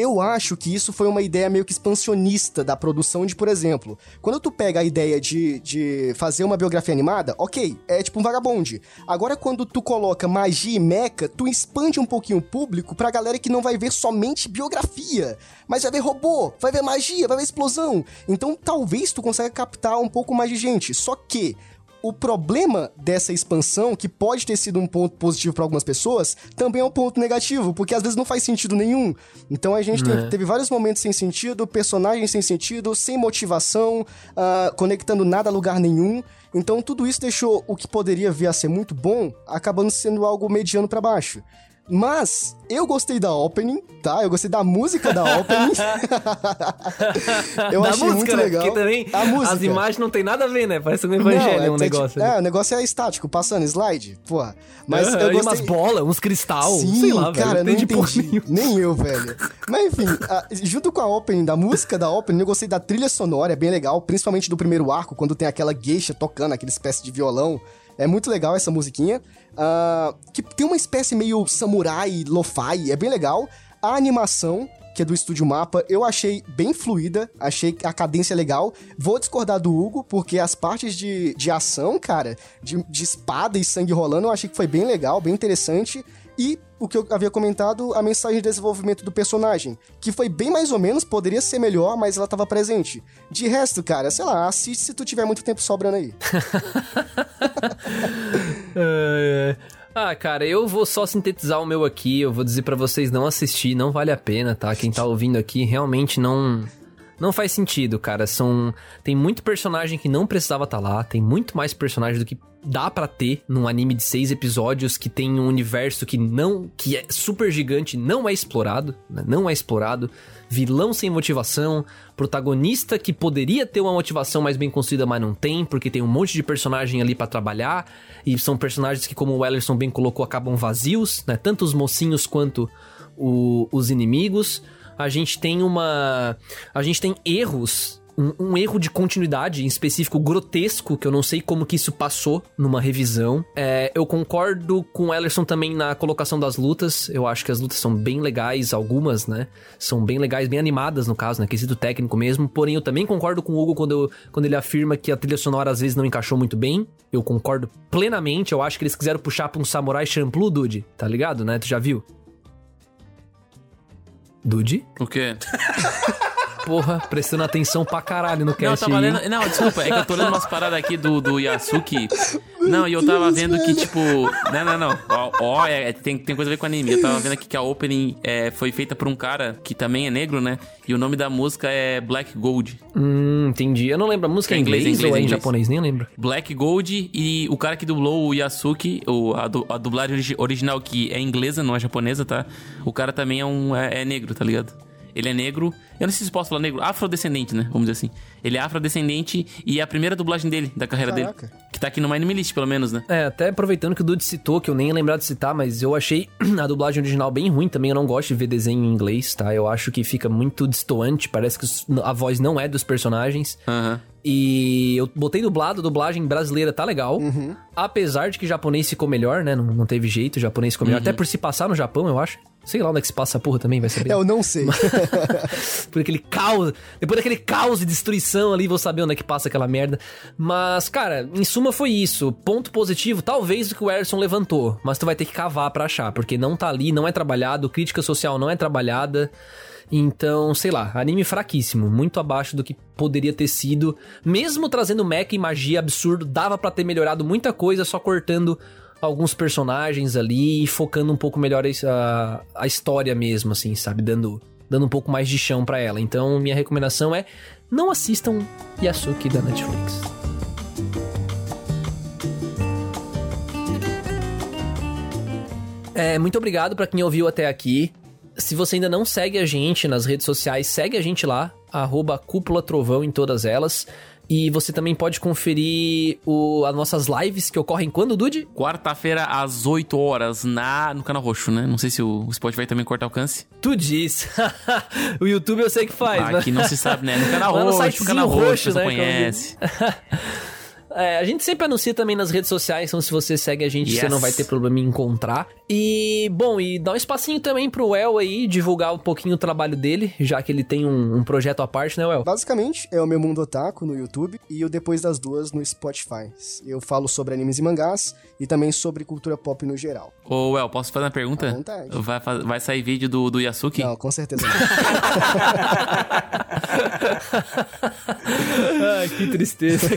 eu acho que isso foi uma ideia meio que expansionista da produção de, por exemplo, quando tu pega a ideia de, de fazer uma biografia animada, ok, é tipo um vagabonde. Agora, quando tu coloca magia e mecha, tu expande um pouquinho o público pra galera que não vai ver somente biografia, mas vai ver robô, vai ver magia, vai ver explosão. Então, talvez tu consiga captar um pouco mais de gente. Só que o problema dessa expansão, que pode ter sido um ponto positivo para algumas pessoas, também é um ponto negativo, porque às vezes não faz sentido nenhum. Então a gente tem- teve vários momentos sem sentido, personagens sem sentido, sem motivação, ah, conectando nada a lugar nenhum. Então tudo isso deixou o que poderia vir a ser muito bom, acabando sendo algo mediano para baixo. Mas eu gostei da opening, tá? Eu gostei da música da opening. eu
da
achei
música,
muito
né?
legal.
Porque também
a música.
as imagens não tem nada a ver, né? Parece um
Não,
evangelho,
é,
um
é
negócio. ali.
É, o negócio é estático, passando, slide, porra. Mas eu gostei...
umas bolas, uns cristal,
Sim,
sei lá,
cara,
velho.
não
entendi
entendi. Nem eu, velho. Mas enfim, a- junto com a opening, da música da opening, eu gostei da trilha sonora, é bem legal, principalmente do primeiro arco, quando tem aquela geisha tocando, aquela espécie de violão. É muito legal essa musiquinha. Ah, que tem uma espécie meio samurai, lo-fi, é bem legal. A animação, que é do Estúdio Mapa, eu achei bem fluida, achei a cadência legal. Vou discordar do Hugo, porque as partes de, de ação, cara, de, de espada e sangue rolando, eu achei que foi bem legal, bem interessante. E o que eu havia comentado, a mensagem de desenvolvimento do personagem, que foi bem mais ou menos, poderia ser melhor, mas ela tava presente. De resto, cara, sei lá, assiste se tu tiver muito tempo sobrando aí.
É, é. Ah, cara, eu vou só sintetizar o meu aqui. Eu vou dizer pra vocês não assistir, não vale a pena, tá? Quem tá ouvindo aqui realmente não não faz sentido, cara. São tem muito personagem que não precisava estar lá, tem muito mais personagem do que dá pra ter num anime de seis episódios que tem um universo que não que é super gigante, não é explorado, né? não é explorado. Vilão sem motivação, protagonista que poderia ter uma motivação mais bem construída, mas não tem, porque tem um monte de personagem ali pra trabalhar, e são personagens que, como o Ellerson bem colocou, acabam vazios, né? Tanto os mocinhos quanto o- os inimigos. A gente tem uma. A gente tem erros. Um, erro de continuidade, em específico grotesco, que eu não sei como que isso passou numa revisão. É, eu concordo com o Ellerson também na colocação das lutas. Eu acho que as lutas são bem legais, algumas, né? São bem legais, bem animadas, no caso, né? Quesito técnico mesmo. Porém, eu também concordo com o Hugo quando, eu- quando ele afirma que a trilha sonora às vezes não encaixou muito bem. Eu concordo plenamente. Eu acho que eles quiseram puxar pra um samurai Champloo, Dude. Tá ligado, né? Tu já viu? Dude?
O quê?
Porra, prestando atenção pra caralho no
Não, eu
cast
tava
aí.
lendo. Não, desculpa, é que eu tô lendo umas paradas aqui do, do Yasuki. Não, e eu tava vendo que, tipo. Não, não, não. Ó, ó, é- é- tem, tem coisa a ver com anime. Eu tava vendo aqui que a opening é, foi feita por um cara que também é negro, né? E o nome da música é Black Gold.
Hum, entendi. Eu não lembro. A música é em inglês,
Inglês,
ou é em
inglês.
japonês? Nem lembro.
Black Gold e o cara que dublou o Yasuki, o, a, a dublagem origi- original que é inglesa, não é japonesa, tá? O cara também é um é, é negro, tá ligado? Ele é negro, eu não sei se posso falar negro, afrodescendente, né? Vamos dizer assim. Ele é afrodescendente e é a primeira dublagem dele, da carreira
Caraca.
dele. Que tá aqui no Anime List, pelo menos, né?
É, até aproveitando que o Dude citou, que eu nem ia lembrar de citar, mas eu achei a dublagem original bem ruim também. Eu não gosto de ver desenho em inglês, tá? Eu acho que fica muito distoante, parece que a voz não é dos personagens.
Aham.
E eu botei dublado, a dublagem brasileira tá legal.
Uhum.
Apesar de que japonês ficou melhor, né? Não, não teve jeito, o japonês ficou melhor.
Uhum.
Até por se passar no Japão, eu acho. Sei lá onde é que se passa a porra também, vai saber.
É, eu não sei.
por aquele caos. Depois daquele caos e destruição ali, vou saber onde é que passa aquela merda. Mas, cara, em suma foi isso. Ponto positivo, talvez o que o Erson levantou. Mas tu vai ter que cavar pra achar, porque não tá ali, não é trabalhado, crítica social não é trabalhada. Então, sei lá, anime fraquíssimo, muito abaixo do que poderia ter sido. Mesmo trazendo mecha e magia absurdo, dava pra ter melhorado muita coisa só cortando alguns personagens ali e focando um pouco melhor a, a história mesmo, assim, sabe? Dando, dando um pouco mais de chão pra ela. Então, minha recomendação é não assistam Yasuki da Netflix. É, muito obrigado pra quem ouviu até aqui. Se você ainda não segue a gente nas redes sociais, segue a gente lá, arroba Cúpula Trovão em todas elas. E você também pode conferir o, as nossas lives que ocorrem quando, Dude?
Quarta-feira, às 8 horas, na, no canal roxo, né? Não sei se o Spotify também corta alcance.
Tu diz. o YouTube eu sei que faz,
Ah,
né?
Aqui não se sabe, né? No canal roxo, no
sitezinho
canal roxo,
roxo,
você
né,
conhece.
É, a gente sempre anuncia também nas redes sociais, então se você segue a gente, você
Yes.
não vai ter problema em encontrar. E, bom, e dá um espacinho também pro El aí, divulgar um pouquinho o trabalho dele, já que ele tem um, um projeto à parte, né, El?
Basicamente, é o meu mundo otaku no YouTube e o Depois das Duas no Spotify. Eu falo sobre animes e mangás e também sobre cultura pop no geral.
Ô, El, posso fazer uma pergunta?
À vontade.
Vai, vai sair vídeo do, do Yasuki?
Não, com certeza não.
Ai, que tristeza.